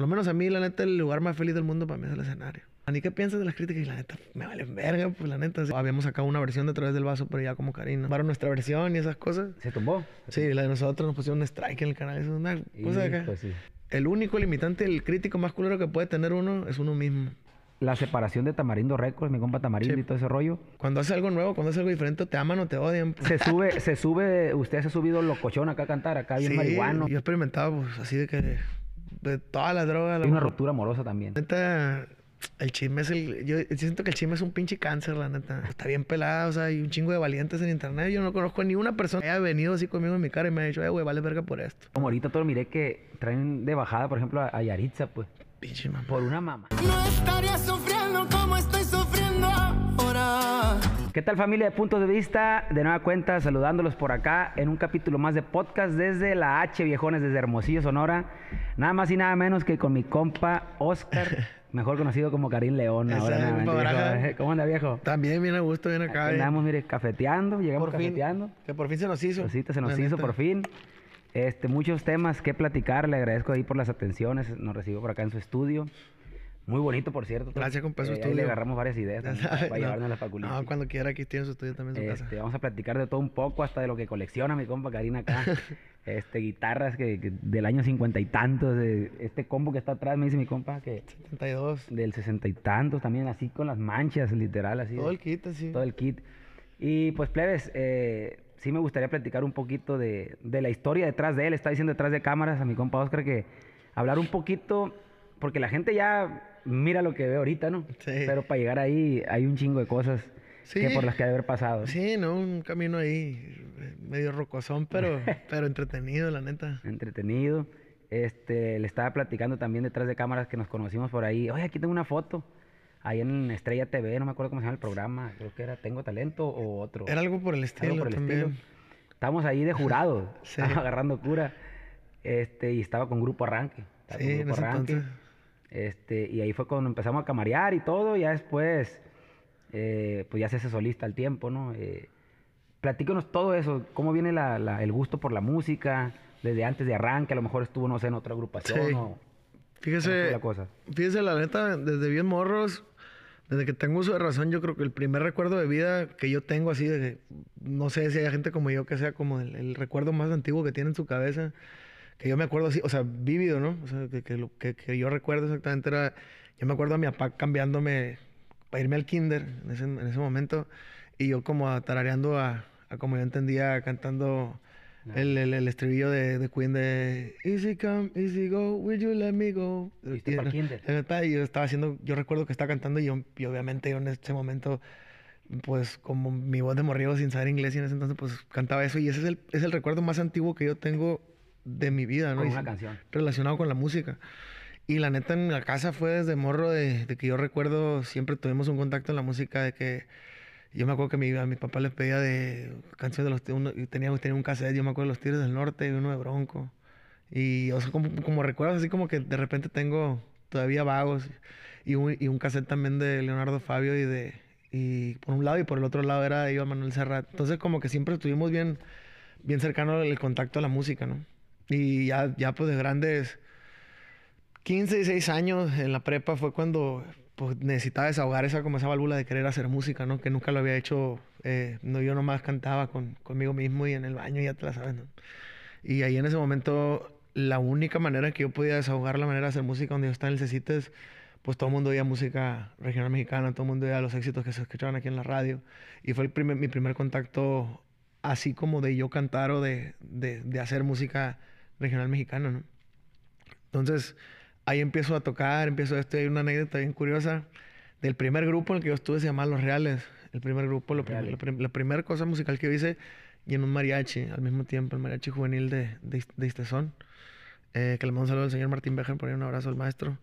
Por lo menos a mí, la neta, el lugar más feliz del mundo para mí es el escenario. ¿A ni qué piensas de las críticas? Y la neta, me valen verga, pues la neta. sí. Habíamos sacado una versión de Través del Vaso, pero ya como Karina. Para nuestra versión y esas cosas. ¿Se tumbó? Sí, la de nosotros nos pusieron un strike en el canal. Eso es una cosa de acá. Hijo, sí. El único limitante, el crítico más culero que puede tener uno es uno mismo. La separación de Tamarindo Records, mi compa Tamarindo Sí. y todo ese rollo. Cuando hace algo nuevo, cuando hace algo diferente, te aman o te odian. pues. Se sube, se sube, usted se ha subido locochón acá a cantar, acá bien Sí, marihuano. Yo he experimentado, pues, así de que... De todas las drogas. a Hay una mejor. ruptura amorosa también. Neta, el chisme es el... Yo siento que el chisme es un pinche cáncer, la neta. Está bien pelado, o sea, hay un chingo de valientes en internet. Yo no conozco ni una persona que haya venido así conmigo en mi cara y me ha dicho, eh, güey, vale verga por esto. Como ahorita todo miré que traen de bajada, por ejemplo, a, a Yaritza, pues, Pinche mamá. por una mamá. No estaría sufriendo como estoy sufriendo. ¿Qué tal familia de puntos de vista? De nueva cuenta, saludándolos por acá en un capítulo más de podcast desde la H Viejones, desde Hermosillo, Sonora. Nada más y nada menos que con mi compa Oscar, mejor conocido como Karim León. Ahora, nada, viejo. ¿Cómo anda, viejo? También bien a gusto, bien acá. Aquí andamos, mire, cafeteando, llegamos por fin. cafeteando. Que por fin se nos hizo. Cosita se nos hizo neta. por fin. Este, muchos temas que platicar. Le agradezco ahí por las atenciones. Nos recibió por acá en su estudio. Muy bonito, por cierto. Gracias, compa, su Eh, ahí estudio. le agarramos varias ideas también para no. llevarnos a la facultad. No, cuando quiera, aquí tiene su estudio también su Este, casa. vamos a platicar de todo un poco, hasta de lo que colecciona mi compa Karina acá. este, guitarras que, que del año cincuenta y tantos. de- este combo que está atrás, me dice mi compa, que 72. del sesenta y tantos también, así con las manchas, literal, así. Todo de- el kit, así. todo el kit. Y pues, plebes, eh, sí me gustaría platicar un poquito de, de la historia detrás de él. Está diciendo detrás de cámaras a mi compa Oscar que hablar un poquito, porque la gente ya mira lo que ve ahorita, ¿no? Sí. Pero para llegar ahí hay un chingo de cosas Sí. que por las que haber pasado. Sí, no, un camino ahí eh, medio rocosón, pero, pero entretenido, la neta. Entretenido. Este, le estaba platicando también detrás de cámaras que nos conocimos por ahí. Oye, aquí tengo una foto. Ahí en Estrella TV, no me acuerdo cómo se llama el programa. Creo que era Tengo Talento o otro. Era algo por el estilo por el también. estilo. Estábamos ahí de jurado, Sí. agarrando cura. Este, y estaba con Grupo Arranque. Sí, en ese entonces. Este, y ahí fue cuando empezamos a camarear y todo. Ya después, eh, pues ya se hace solista al tiempo, ¿no? Eh, platícanos todo eso. ¿Cómo viene la- la- el gusto por la música? Desde antes de arranque, a lo mejor estuvo, no sé, en otra agrupación Sí. o... ¿Cómo Fíjese, la cosa? fíjese, la neta, desde bien morros, desde que tengo uso de razón, yo creo que el primer recuerdo de vida que yo tengo así, de no sé si hay gente como yo que sea como el, el recuerdo más antiguo que tiene en su cabeza, que yo me acuerdo así, o sea, vívido, ¿no? O sea, que, que lo que, que yo recuerdo exactamente era, yo me acuerdo a mi papá cambiándome para irme al kinder en ese, en ese momento, y yo como tarareando a, a como yo entendía, cantando el, el, el estribillo de, de Queen de Easy come, easy go, will you let me go? ¿Fuiste Y- pa'l kinder? la neta, y yo estaba haciendo, yo recuerdo que estaba cantando y, yo, y obviamente yo en ese momento, pues como mi voz de morrido sin saber inglés y en ese entonces pues cantaba eso y ese es el, es el recuerdo más antiguo que yo tengo de mi vida, ¿no? Con una canción. Relacionado con la música. Y la neta en la casa fue desde morro de, de que yo recuerdo, siempre tuvimos un contacto en la música de que yo me acuerdo que mi, a mi papá le pedía de canciones de los uno- y teníamos tenía un cassette, yo me acuerdo de los Tigres del Norte y uno de Bronco. Y o sea, como, como recuerdos así como que de repente tengo todavía vagos y un, y un cassette también de Leonardo Fabio y de y por un lado y por el otro lado era Iván Manuel Serrat. Entonces como que siempre estuvimos bien bien cercano el contacto a la música, ¿no? Y ya ya pues de grandes 15, 16 años en la prepa fue cuando pues, necesitaba desahogar esa, como esa válvula de querer hacer música, ¿no? Que nunca lo había hecho. eh, no, yo nomás cantaba con, conmigo mismo y en el baño, ya te la sabes, ¿no? Y ahí en ese momento, la única manera que yo podía desahogar la manera de hacer música donde yo estaba en el CECITES, pues todo el mundo oía música regional mexicana, todo el mundo oía los éxitos que se escuchaban aquí en la radio. Y fue el primer, mi primer contacto, así como de yo cantar o de, de, de hacer música regional mexicana, ¿no? Entonces, ahí empiezo a tocar, empiezo esto. Hay una anécdota bien curiosa del primer grupo en el que yo estuve, se llamaba Los Reales. El primer grupo, lo prim- la, prim- la primera cosa musical que hice, y en un mariachi al mismo tiempo, el mariachi juvenil de, de, de Istezón. Eh, que le mando un saludo al señor Martín Bejar, por ahí un abrazo al maestro.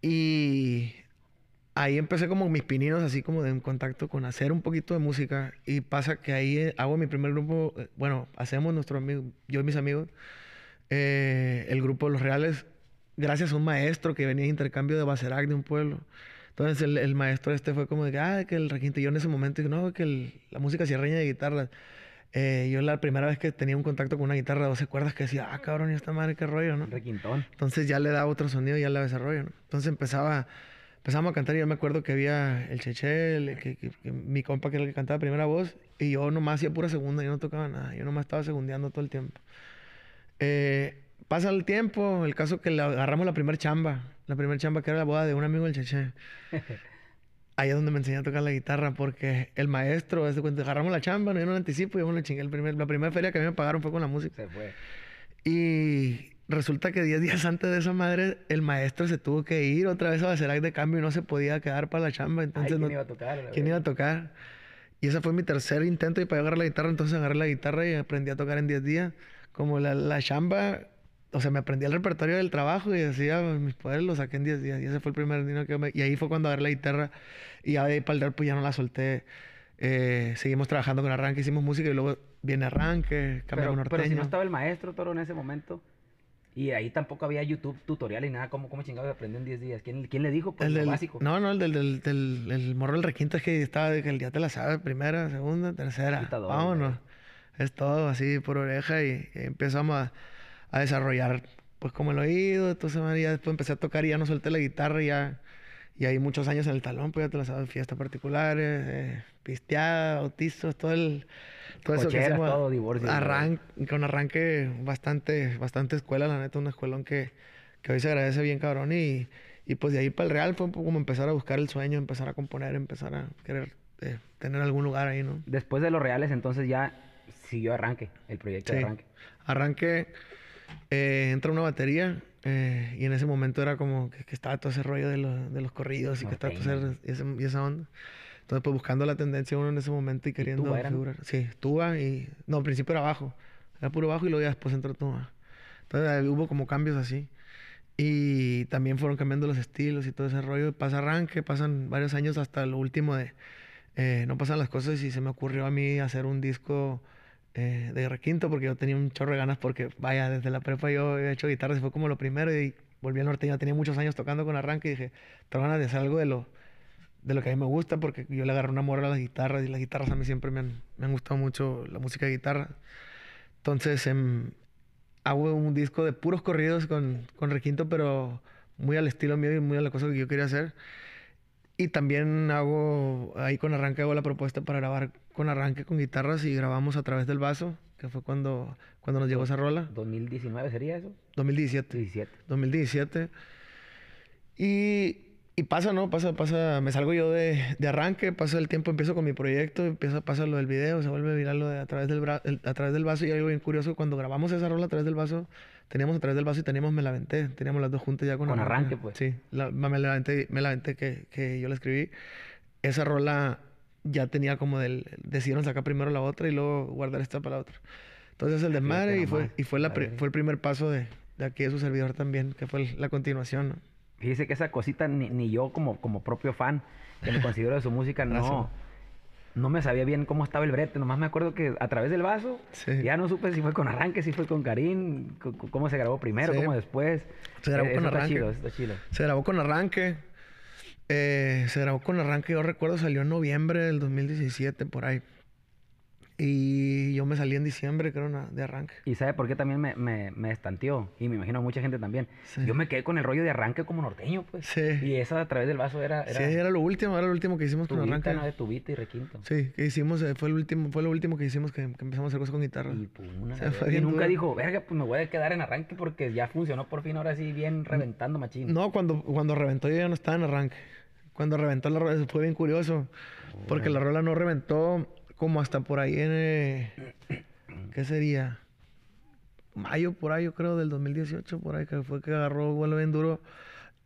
Y ahí empecé como mis pininos, así como de en contacto con hacer un poquito de música. Y pasa que ahí eh, hago mi primer grupo, eh, bueno, hacemos nuestro amigo, yo y mis amigos, eh, el grupo Los Reales, gracias a un maestro que venía de intercambio de Bacerac de un pueblo. Entonces el, el maestro este fue como de que, ah, que el requinte. Yo en ese momento dije, no, que el- la música sierreña de guitarra. eh, yo la primera vez que tenía un contacto con una guitarra de 12 cuerdas que decía, ah, cabrón, ¿y esta madre qué rollo, no? Requintón. Entonces ya le daba otro sonido y ya le daba ese rollo, ¿no? Entonces empezaba, empezamos a cantar y yo me acuerdo que había el Cheche, el- que, que- que mi compa que era el que cantaba primera voz y yo nomás hacía pura segunda, yo no tocaba nada, yo nomás estaba segundeando todo el tiempo. Eh, pasa el tiempo, el caso que le agarramos la primera chamba, la primera chamba que era la boda de un amigo del Cheche. Ahí es donde me enseñé a tocar la guitarra porque el maestro, haz de cuenta, agarramos la chamba, no yo no la anticipo, yo me lo chingué. El primer, la primera feria que a mí me pagaron fue con la música. Se fue. Y resulta que 10 días antes de esa madre, el maestro se tuvo que ir otra vez a Bacerac de cambio y no se podía quedar para la chamba. Ay, Entonces, ¿quién no- iba a tocar? La ¿quién verdad? iba a tocar? Y ese fue mi tercer intento y para yo agarrar la guitarra, entonces agarré la guitarra y aprendí a tocar en 10 días. Como la, la chamba, o sea, me aprendí el repertorio del trabajo y decía, mis poderes los saqué en 10 días. Y ese fue el primer dinero que me... Y ahí fue cuando agarré la guitarra y ya de ahí para el real, pues ya no la solté. Eh, seguimos trabajando con arranque, hicimos música y luego viene arranque, cambiamos Pero, pero si norteño. no estaba el maestro Toro en ese momento. Y ahí tampoco había YouTube tutorial y nada. ¿Cómo, cómo chingados aprendió en 10 días? ¿Quién, quién le dijo? Pues El lo del- básico. No, no, el del, del, del, el morro del requinto es que estaba de que el día te la sabe, primera, segunda, tercera. Vámonos. Es todo así por oreja y, y empezamos a, a desarrollar pues como el oído, entonces ya después empecé a tocar y ya no solté la guitarra y ya y ahí muchos años en el talón, pues ya te la sabes, fiestas particulares, eh, pisteada, bautizos, todo el todo eso que Cocheras, hacemos. todo, divorcio, Arran- con arranque bastante, bastante escuela, la neta, una escuelón que, que hoy se agradece bien cabrón y, y pues de ahí para el real fue un como empezar a buscar el sueño, empezar a componer, empezar a querer eh, tener algún lugar ahí, ¿no? Después de los reales, entonces ya siguió arranque, el proyecto de Sí. arranque. Arranque, eh, entra una batería eh, y en ese momento era como que, que estaba todo ese rollo de, lo- de los corridos y que estaba todo ese- y, ese- y esa onda. Entonces, pues buscando la tendencia uno en ese momento y queriendo tuba figurar. Sí, tuba y... No, al principio era bajo. Era puro bajo y luego ya después entró tuba. Entonces hubo como cambios así. Y también fueron cambiando los estilos y todo ese rollo. Pasa arranque, pasan varios años hasta lo último de... eh, no pasan las cosas y se me ocurrió a mí hacer un disco eh, de requinto porque yo tenía un chorro de ganas porque, vaya, desde la prepa yo he hecho guitarras y fue como lo primero y volví al norteño. Tenía muchos años tocando con arranque y dije, tengo ganas de hacer algo de lo, de lo que a mí me gusta porque yo le agarré un amor a las guitarras y las guitarras a mí siempre me han, me han gustado mucho la música de guitarra. Entonces em, hago un disco de puros corridos con, con requinto, pero muy al estilo mío y muy a la cosa que yo quería hacer. Y también hago, ahí con arranque hago la propuesta para grabar con arranque con guitarras y grabamos a través del vaso, que fue cuando, cuando nos llegó esa rola, 2019 sería eso? 2017. 17. 2017. Y, y pasa, ¿no? Pasa, pasa, me salgo yo de, de arranque, pasa el tiempo, empiezo con mi proyecto, empieza, pasa lo del video, se vuelve viral lo de a través del, bra- el- a través del vaso y algo bien curioso, cuando grabamos esa rola a través del vaso, teníamos a través del vaso y teníamos Me la Venté, teníamos las dos juntas ya con, Con Arranque, pues. Sí, la- Me la Venté, Me la Venté que, que yo la escribí. Esa rola ya tenía como del, decidieron sacar primero la otra y luego guardar esta para la otra. Entonces el desmadre y fue, y fue, la fue el primer paso de, de aquí de su servidor también, que fue la continuación, ¿no? Fíjese que esa cosita ni, ni yo como, como propio fan que me considero de su música no, no me sabía bien cómo estaba el brete. Nomás me acuerdo que a través del vaso Sí. ya no supe si fue con arranque, si fue con Karim, cómo se grabó primero, Sí. cómo después. Se grabó Eh, con eso está arranque. chido, está chido. Se grabó con arranque. Eh, se grabó con arranque, yo recuerdo, salió en noviembre del 2017, por ahí. Y yo me salí en diciembre, creo, de arranque. Y sabe por qué también me, me, me estanteó, y me imagino mucha gente también. Sí. Yo me quedé con el rollo de arranque como norteño, pues. Sí. Y esa a través del vaso era, era Sí, era lo último, era lo último que hicimos con tubita, arranque. ¿no? De tubita y requinto. Sí, que hicimos, eh, fue, el último, fue lo último que hicimos que, que empezamos a hacer cosas con guitarra. Y, pues, una Se la fue verga. Y nunca duro. dijo, verga, pues me voy a quedar en arranque porque ya funcionó por fin, ahora sí, bien reventando machín. No, cuando, cuando reventó yo ya no estaba en arranque. Cuando reventó la rola, fue bien curioso. Porque la rola no reventó como hasta por ahí en... eh, ¿Qué sería? Mayo por ahí, yo creo, del 2018, por ahí, que fue que agarró vuelo bien duro.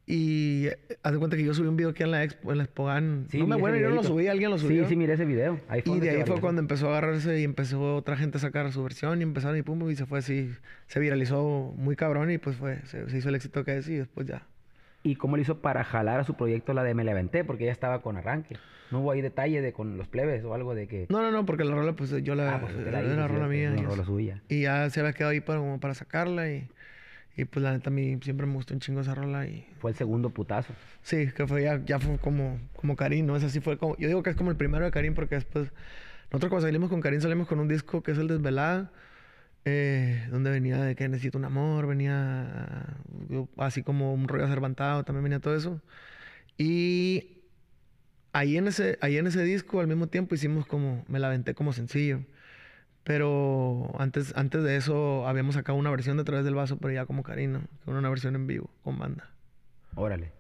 Y eh, haz de cuenta que yo subí un video aquí en la Expo, en la Expogan. Sí, no me bueno, yo no lo subí, alguien lo subió. Sí, sí, miré ese video. Ahí fue Y de ahí fue cuando empezó a agarrarse y empezó otra gente a sacar su versión y empezaron y pum, y se fue así, se viralizó muy cabrón y pues fue, se, se hizo el éxito que es y después ya. ¿Y cómo le hizo para jalar a su proyecto la de Me la Aventé? Porque ella estaba con arranque. ¿No hubo ahí detalle de con los plebes o algo de que... No, no, no, porque la rola pues yo la, Ah, pues, la hizo, la sí, rola es mía. y rola suya. Y ya se había quedado ahí para, como para sacarla y, y pues la neta a mí siempre me gustó un chingo esa rola y Fue el segundo putazo. sí, que fue ya, ya fue como, como Karim, ¿no? Esa sí fue como, yo digo que es como el primero de Karim porque después Nosotros cuando salimos con Karim salimos con un disco que es el Desvelada, eh, donde venía de que necesito un amor, venía así como un rollo acervantado, también venía todo eso. Y ahí en ese, ahí en ese disco al mismo tiempo hicimos como, me la aventé como sencillo. Pero antes, antes de eso habíamos sacado una versión de Través del Vaso, pero ya como Karina, una versión en vivo, con banda. Órale.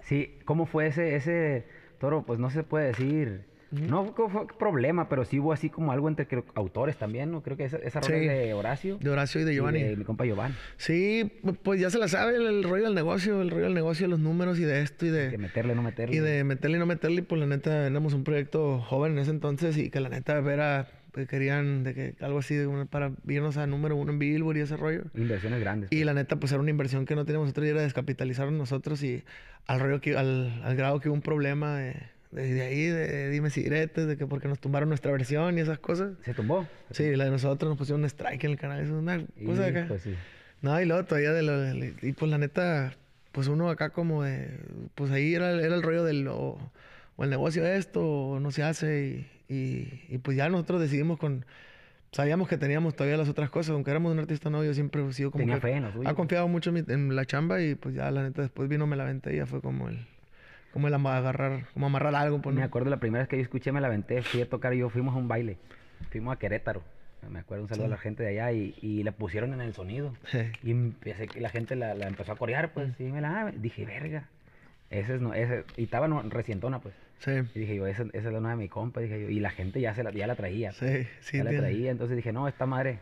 Sí, ¿cómo fue ese, ese toro? Pues no se puede decir. No fue, problema, pero sí hubo así como algo entre creo, autores también, ¿no? Creo que esa, esa rola Sí. es de Horacio. De Horacio y de Giovanni. de mi compa Giovanni. Sí, pues ya se la sabe el, el rollo del negocio, el rollo del negocio, los números y de esto y De de... meterle, no meterle. Y de meterle y no meterle, y pues la neta éramos un proyecto joven en ese entonces y que la neta era, que querían de que algo así de una- para irnos a número uno en Billboard y ese rollo. Inversiones grandes. Y la neta, pues era una inversión que no teníamos nosotros y era descapitalizarnos nosotros y al rollo que, al, al grado que hubo un problema de, de, de ahí, de, dime si diretes, de que porque nos tumbaron nuestra versión y esas cosas. ¿Se tumbó? Sí, la de nosotros nos pusieron un strike en el canal, eso es una cosa de acá. Pues sí. No, y luego todavía de lo, de- y pues la neta, pues uno acá como de, pues ahí era, era el rollo del, o, o el negocio de esto, o no se hace, y, y, y pues ya nosotros decidimos con, sabíamos que teníamos todavía las otras cosas, aunque éramos un artista nuevo, yo siempre he sido como Tenía que, fe en ha confiado mucho en, mi- en la chamba, y pues ya la neta después vino, me la aventé y ya fue como el, como el ama- agarrar, como amarrar algo, pues Me ¿no? acuerdo la primera vez que yo escuché Me la aventé, fui a tocar y yo fuimos a un baile. Fuimos a Querétaro. Me acuerdo un saludo a la gente de allá y, y la pusieron en el sonido. Sí. Y empecé, la gente la, la empezó a corear, pues, y me la dije, verga. Ese es no, ese, y estaba no, recientona, pues. Sí, Y dije yo, esa, esa es la nueva de mi compa, dije yo. Y la gente ya, se la, ya la traía. sí, sí. ya la entiendo. traía, entonces dije, no, esta madre,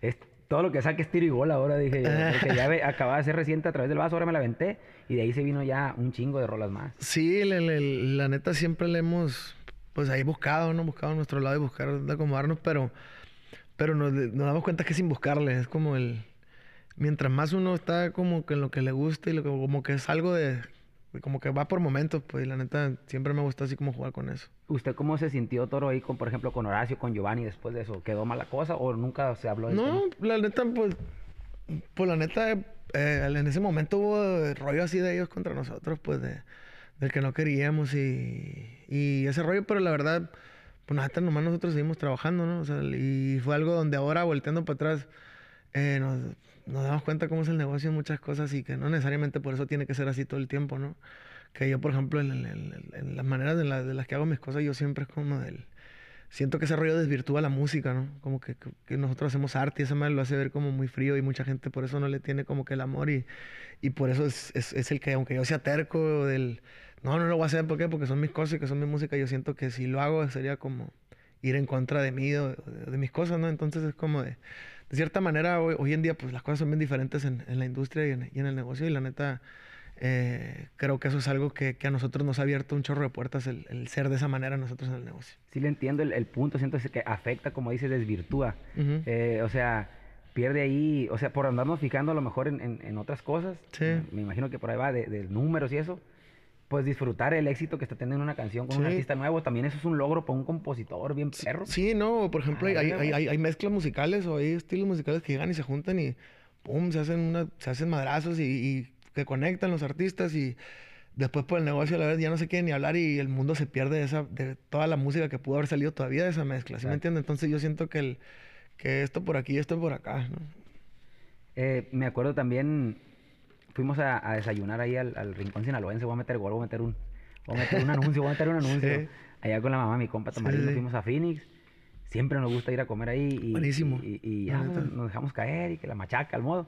es todo lo que saque es tiro y gol ahora, dije yo. Porque ya ve- acababa de ser reciente a través del vaso, ahora me la aventé. Y de ahí se vino ya un chingo de rolas más. Sí, le- le- la neta siempre le hemos, pues ahí buscado, ¿no? Buscado a nuestro lado y buscar de acomodarnos, pero, pero nos, nos damos cuenta que sin buscarle, es como el, mientras más uno está como que en lo que le gusta y lo que, como que es algo de como que va por momentos, pues y la neta siempre me gusta así como jugar con eso. ¿Usted cómo se sintió, Toro, ahí, con, por ejemplo, con Horacio, con Giovanni después de eso? ¿Quedó mala cosa o nunca se habló de No, la neta, pues, pues la neta, eh, en ese momento hubo rollo así de ellos contra nosotros, pues, de, del que no queríamos y, y ese rollo, pero la verdad, pues nada, nomás nosotros seguimos trabajando, ¿no? O sea, y fue algo donde ahora, volteando para atrás, eh, nos, nos damos cuenta cómo es el negocio en muchas cosas y que no necesariamente por eso tiene que ser así todo el tiempo, ¿no? Que yo, por ejemplo, en, las maneras de, la- de las que hago mis cosas, yo siempre es como del siento que ese rollo desvirtúa la música, ¿no? Como que, que- nosotros hacemos arte y eso me lo hace ver como muy frío y mucha gente por eso no le tiene como que el amor y, y por eso es, es, el que, aunque yo sea terco del, no, no lo voy a hacer, ¿por? Porque son mis cosas y que son mi música, yo siento que si lo hago sería como ir en contra de mí o de, de mis cosas, ¿no? Entonces es como de, de cierta manera, hoy, hoy en día pues las cosas son bien diferentes en, en la industria y en, y en el negocio y la neta... eh, creo que eso es algo que, que a nosotros nos ha abierto un chorro de puertas el, el ser de esa manera nosotros en el negocio. Sí le entiendo el, el punto, siento que afecta, como dice, desvirtúa. Ujú. Eh, o sea, pierde ahí, o sea, por andarnos fijando a lo mejor en, en- en otras cosas. Sí. Me, me imagino que por ahí va de, de números y eso. Pues disfrutar el éxito que está teniendo una canción con un artista nuevo, también eso es un logro para un compositor bien perro. Sí, no, por ejemplo, hay, hay, hay, güey. hay- hay mezclas musicales o hay estilos musicales que llegan y se juntan y pum, se hacen una, se hacen madrazos y, y que conectan los artistas y después por el negocio a la vez ya no se quieren ni hablar y el mundo se pierde de esa, de toda la música que pudo haber salido todavía de esa mezcla, ¿sí me entiendes? Entonces yo siento que el, que esto por aquí y esto por acá, ¿no? Eh, me acuerdo también, fuimos a, a desayunar ahí al, al Rincón Sinaloense, voy a meter gol, voy a meter un, voy a meter un anuncio, voy a meter un anuncio. Sí. Allá con la mamá, mi compa Sí, Tamarino, sí. fuimos a Phoenix. Siempre nos gusta ir a comer ahí. Y, Buenísimo. Y, y La ya nos dejamos caer y que la machaca, al modo.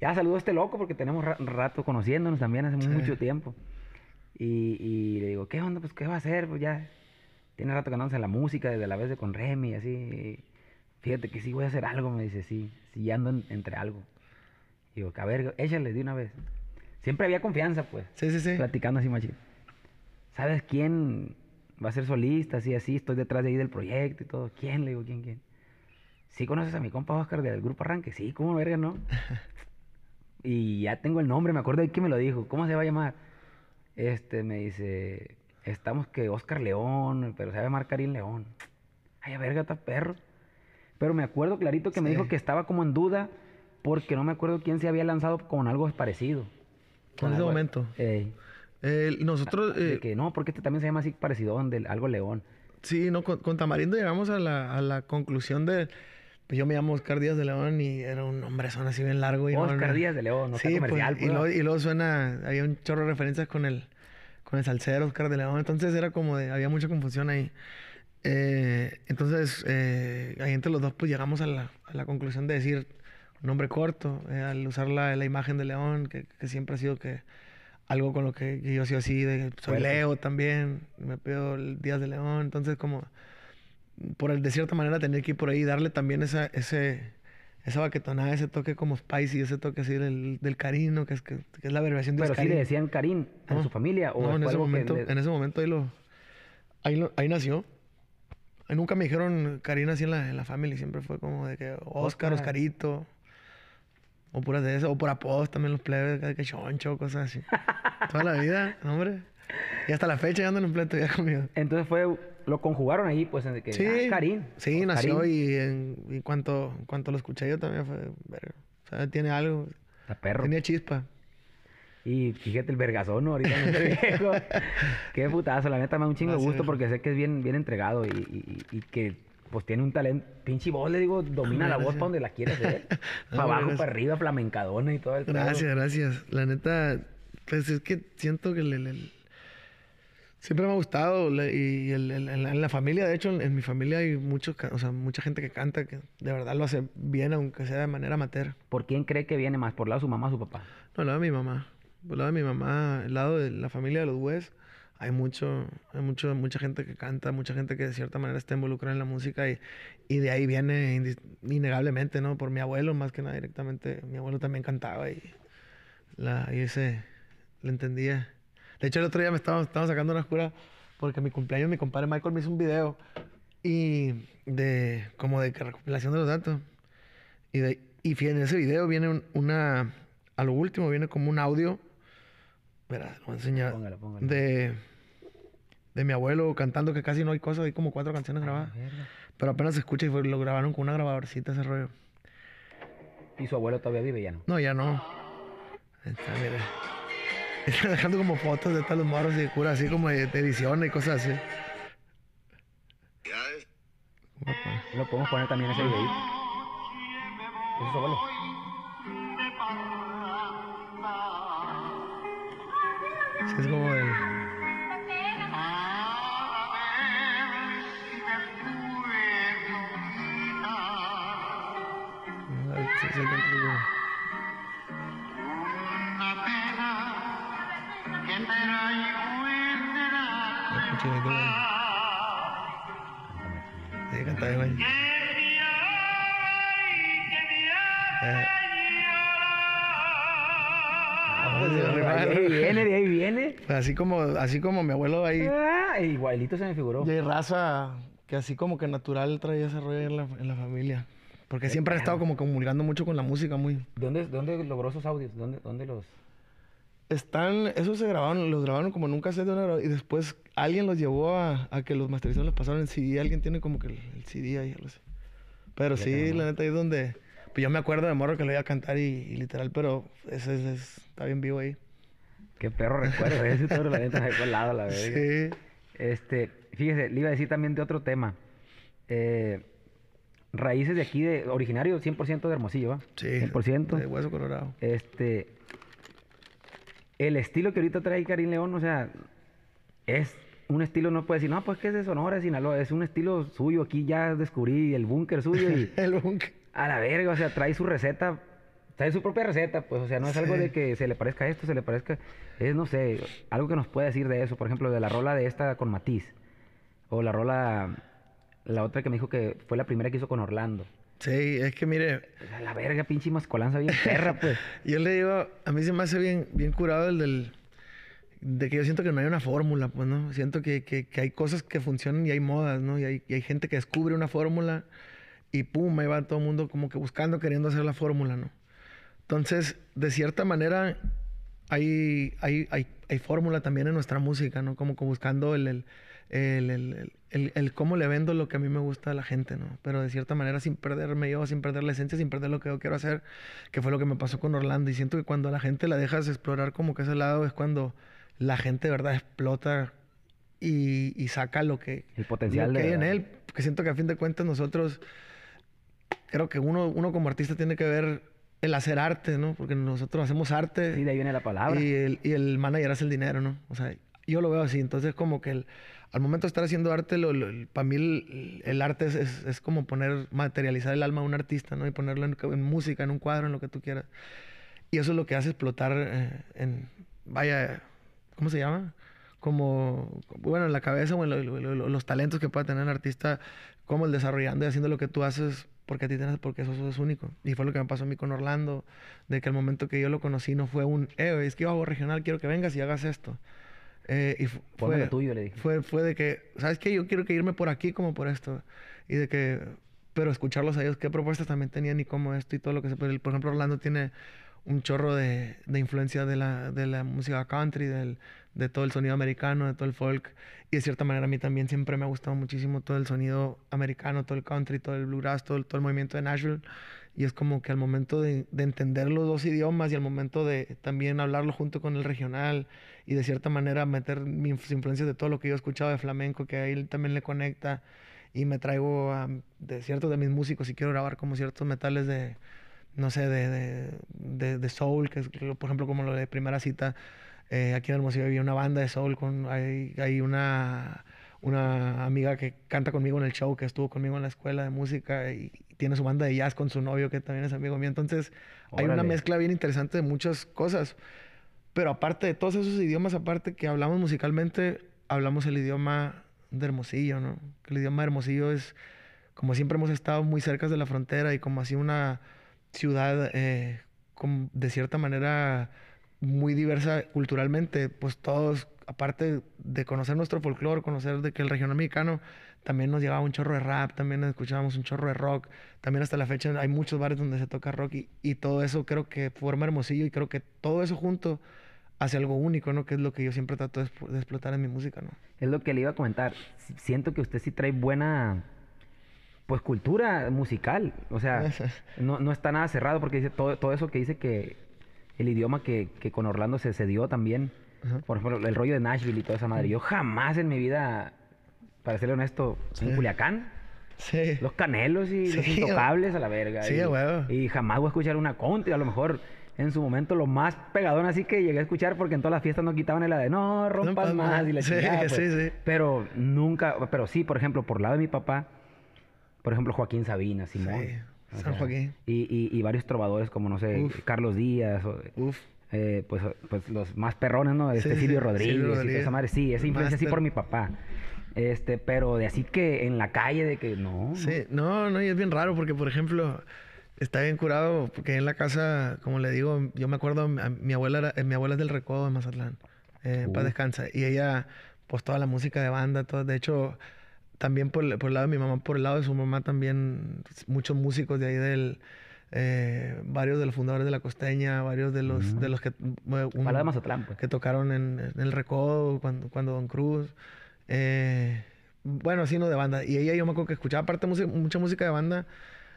Ya saludo a este loco porque tenemos ra- rato conociéndonos también hace Sí. mucho tiempo. Y, y le digo, ¿qué onda? Pues, ¿qué va a hacer? Pues ya tiene rato que en la música, desde la vez de con Remy, así. y Fíjate que sí voy a hacer algo, me dice, sí, sí ando en- entre algo. Digo, a ver, échale de una vez. Siempre había confianza, pues, Sí, sí, sí. platicando así machín. ¿Sabes quién va a ser solista? Así, así, estoy detrás de ahí del proyecto y todo. ¿Quién? Le digo, ¿quién, quién? ¿Sí conoces a mi compa Oscar del Grupo Arranque? Sí, ¿cómo verga, no? y ya tengo el nombre, me acuerdo de quién me lo dijo. ¿Cómo se va a llamar? Este, me dice, estamos que Oscar León, pero se va a llamar Karim León. Ay, a verga, está perro. Pero me acuerdo clarito que me dijo que estaba como en duda porque no me acuerdo quién se había lanzado con algo parecido. En ese algo- momento. Eh, nosotros, De eh, que no, porque este también se llama así parecido, algo león. Sí, no, con, con Tamarindo llegamos a la, a la conclusión de... Pues yo me llamo Oscar Díaz de León y era un hombre son así bien largo. Y Oscar no- Díaz de León, no sí, comercial. pues, y, luego, y luego suena... Había un chorro de referencias con el, con el salsero Oscar de León. Entonces era como de... Había mucha confusión ahí. Eh, entonces, eh, ahí entre los dos pues llegamos a la, a la conclusión de decir nombre corto, eh, al usar la, la imagen de León, que, que siempre ha sido que algo con lo que, que yo he sido así, de soy. Leo también, me pido el Díaz de León, entonces como por el, de cierta manera tener que ir por ahí y darle también esa, ese, esa baquetonada, ese toque como spicy, ese toque así del, del carino, que es, que, que es la abreviación de Pero sí le decían Karim No. su familia. ¿O No, en ese momento, le- en ese momento ahí lo, ahí lo- ahí nació. Ahí nunca me dijeron Karina así en la, en la familia, siempre fue como de que Oscar, Oscar. Oscarito, o puras de eso, o por apodos también los plebes, que choncho, cosas así. Toda la vida, hombre. Y hasta la fecha ya andan en pleito ya conmigo. Entonces fue, lo conjugaron ahí, pues, en que, Sí, ah, Karim. sí, o nació Karim. y en, y cuanto, cuanto lo escuché yo también fue, verga. O sea, tiene algo, Está perro. tenía chispa. Y fíjate el vergazón, ¿no? Ahorita no viejo. Qué putazo, la neta me da un chingo de gusto porque sé que es bien, bien entregado y, y- y que pues tiene un talento. Pinche voz, le digo, domina la voz para donde la quieras ver. para abajo, para arriba, flamencadona y todo el pedo. Gracias, gracias. La neta, pues es que siento que el- el- siempre me ha gustado la- y el- el- en, la, en la familia, de hecho, en, en mi familia hay muchos, o sea, mucha gente que canta que de verdad lo hace bien, aunque sea de manera amateur. ¿Por quién cree que viene más? ¿Por lado de su mamá o su papá? No, el lado de mi mamá. Por lado de mi mamá, el lado de la familia de los West, hay mucho, hay mucho, mucha gente que canta, mucha gente que de cierta manera está involucrada en la música y, y de ahí viene innegablemente, ¿no? Por mi abuelo, más que nada directamente. Mi abuelo también cantaba y, la, y ese le entendía. De hecho, el otro día me estaba, estaba sacando una cura porque mi cumpleaños, mi compadre Michael me hizo un video y de, como de recopilación de los datos. Y, de, y en ese video viene un- una, a lo último viene como un audio, verá, lo voy a enseñar, Póngalo, póngalo. de, de mi abuelo cantando que casi no hay cosas, hay como cuatro canciones grabadas. Pero apenas se escucha y fue- lo grabaron con una grabadorcita ese rollo. Y su abuelo todavía vive ya, ¿no? No, ya no. Está, mira. Está dejando como fotos de todos los morros y de cura, así como de, de edición y cosas así. Lo podemos poner también ese videito. Ese es su abuelo. Es como el... Ay, sí, sí, dentro de- Ay, pinche gente, güey. Sí, canta bien, güey. Eh. Así como, así como mi abuelo ahí, Ah, igualito se me figuró. hay raza que así como que natural traía ese rollo en la, en la familia. Porque siempre han estado como comulgando mucho con la música, muy... ¿Dónde, ¿Dónde logró esos audios? ¿Dónde, dónde los...? Están, esos se grabaron, los grabaron como nunca se de una y después alguien los llevó a, a que los masterizaron, los pasaron en CD, alguien tiene como que el, el CD ahí, algo así. Pero sí, Fíjate la neta ahí es donde, pues yo me acuerdo de morro que lo iba a cantar y, y literal, pero ese, ese- ese está bien vivo ahí. Qué perro recuerdo ese todo la neta me dejó al lado, la verga. Sí. Este, fíjese, le iba a decir también de otro tema. Eh, raíces de aquí, de originario 100% de Hermosillo, ¿va? Sí. 100%. De hueso colorado. Este, el estilo que ahorita trae Karim León, o sea, es un estilo, no puede decir, no, pues que es de Sonora, Sinaloa, es un estilo suyo, aquí ya descubrí el búnker suyo y El bunk. a la verga, o sea, trae su receta, trae su propia receta, pues, o sea, no es algo de que se le parezca esto, se le parezca, es, no sé, algo que nos puede decir de eso, por ejemplo, de la rola de esta con Matiz, o la rola, la otra que me dijo que fue la primera que hizo con Orlando. Sí, es que mire, la verga, pinche mascolanza bien perra, pues. Yo le digo, a mí se me hace bien, bien curado el del... De que yo siento que no hay una fórmula, pues, ¿no? Siento que, que, que hay cosas que funcionan y hay modas, ¿no? Y hay, y hay gente que descubre una fórmula y pum, ahí va todo el mundo como que buscando, queriendo hacer la fórmula, ¿no? Entonces, de cierta manera, hay, hay, hay, hay fórmula también en nuestra música, ¿no? Como que buscando el, el, el, el, cómo le vendo lo que a mí me gusta a la gente, ¿no? Pero de cierta manera sin perderme yo, sin perder la esencia, sin perder lo que yo quiero hacer, que fue lo que me pasó con Orlando. Y siento que cuando a la gente la dejas explorar como que ese lado es cuando la gente de verdad explota y, y saca lo que, El potencial lo que hay en él. Porque siento que a fin de cuentas nosotros, creo que uno, uno como artista tiene que ver el hacer arte, ¿no? Porque nosotros hacemos arte Sí, de ahí viene la palabra. y el, y el manager hace el dinero, ¿no? O sea, yo lo veo así. Entonces, como que el- al momento de estar haciendo arte, lo, lo- el- para mí el, el arte es, es- es como poner, materializar el alma de un artista, ¿no? Y ponerlo en, en música, en un cuadro, en lo que tú quieras. Y eso es lo que hace explotar eh, en, vaya, ¿cómo se llama? Como, bueno, en la cabeza o en lo- lo- lo- los talentos que pueda tener el artista, como el desarrollando y haciendo lo que tú haces porque a ti tienes, porque eso, es único. Y fue lo que me pasó a mí con Orlando, de que el momento que yo lo conocí no fue un, eh, es que yo hago regional, quiero que vengas y hagas esto. Eh, y fue, lo tuyo, le dije. fue, fue de que, ¿sabes qué? Yo quiero que irme por aquí como por esto. Y de que, pero escucharlos a ellos, qué propuestas también tenían y cómo esto y todo lo que se puede. Por ejemplo, Orlando tiene un chorro de, de influencia de la, de la música country, del, de todo el sonido americano, de todo el folk. Y de cierta manera a mí también siempre me ha gustado muchísimo todo el sonido americano, todo el country, todo el bluegrass, todo todo el movimiento de Nashville. Y es como que al momento de, de entender los dos idiomas y al momento de también hablarlo junto con el regional y de cierta manera meter mis influencias de todo lo que yo he escuchado de flamenco, que a él también le conecta y me traigo de ciertos de mis músicos y quiero grabar como ciertos metales de, no sé, de, de, de- de soul, que es, por ejemplo como lo de primera cita, eh, aquí en Hermosillo había una banda de soul, con, hay, hay una, una amiga que canta conmigo en el show, que estuvo conmigo en la escuela de música y tiene su banda de jazz con su novio, que también es amigo mío. Entonces hay una Órale. mezcla bien interesante de muchas cosas. Pero aparte de todos esos idiomas, aparte que hablamos musicalmente, hablamos el idioma de Hermosillo, ¿no? El idioma de Hermosillo es, como siempre hemos estado muy cerca de la frontera y como así una ciudad eh, con- de cierta manera muy diversa culturalmente, pues todos, aparte de conocer nuestro folclore, conocer de que el regional mexicano también nos llevaba un chorro de rap, también escuchábamos un chorro de rock, también hasta la fecha hay muchos bares donde se toca rock y, y todo eso creo que forma Hermosillo y creo que todo eso junto hace algo único, ¿no? Que es lo que yo siempre trato de, explotar en mi música, ¿no? Es lo que le iba a comentar. Siento que usted sí trae buena, pues, cultura musical. O sea, no, no está nada cerrado porque dice todo, todo eso que dice que el idioma que, que con Orlando se cedió también. Ajá. Por ejemplo, el rollo de Nashville y toda esa madre. Yo jamás en mi vida, para serle honesto, en Sí. Culiacán, Sí. los canelos y los intocables a la verga. Sí, y, huevo. y jamás voy a escuchar una country. A lo mejor en su momento lo más pegadón así que llegué a escuchar porque en todas las fiestas no quitaban el de no rompas más más. y la Sí, chingada, pues. sí, sí. Pero nunca, pero sí, por ejemplo, por lado de mi papá, por ejemplo, Joaquín Sabina, Simón. San Joaquín. Y, y, y varios trovadores como, no sé, Uf. Carlos Díaz, o, Uf. eh, pues, pues los más perrones, ¿no? Este Sí, Silvio sí, Rodríguez, Silvio y toda Rodríguez. esa madre. Sí, esa influencia sí por mi papá. Este, pero de así que en la calle, de que no. Sí, no, no, y es bien raro porque, por ejemplo, está bien curado porque en la casa, como le digo, yo me acuerdo, a mi abuela, era- mi abuela es del Recodo de Mazatlán, eh, en paz Uh. descansa, y ella, pues toda la música de banda, todo, de hecho, también por, el- por el lado de mi mamá, por el lado de su mamá también, muchos músicos de ahí del... eh, varios de los fundadores de la costeña, varios de los, de los que... un- de Mazatlán, pues. que tocaron en, en el Recodo cuando, cuando Don Cruz. eh, bueno, así no de banda. Y ella, yo me acuerdo que escuchaba aparte mucha música de banda.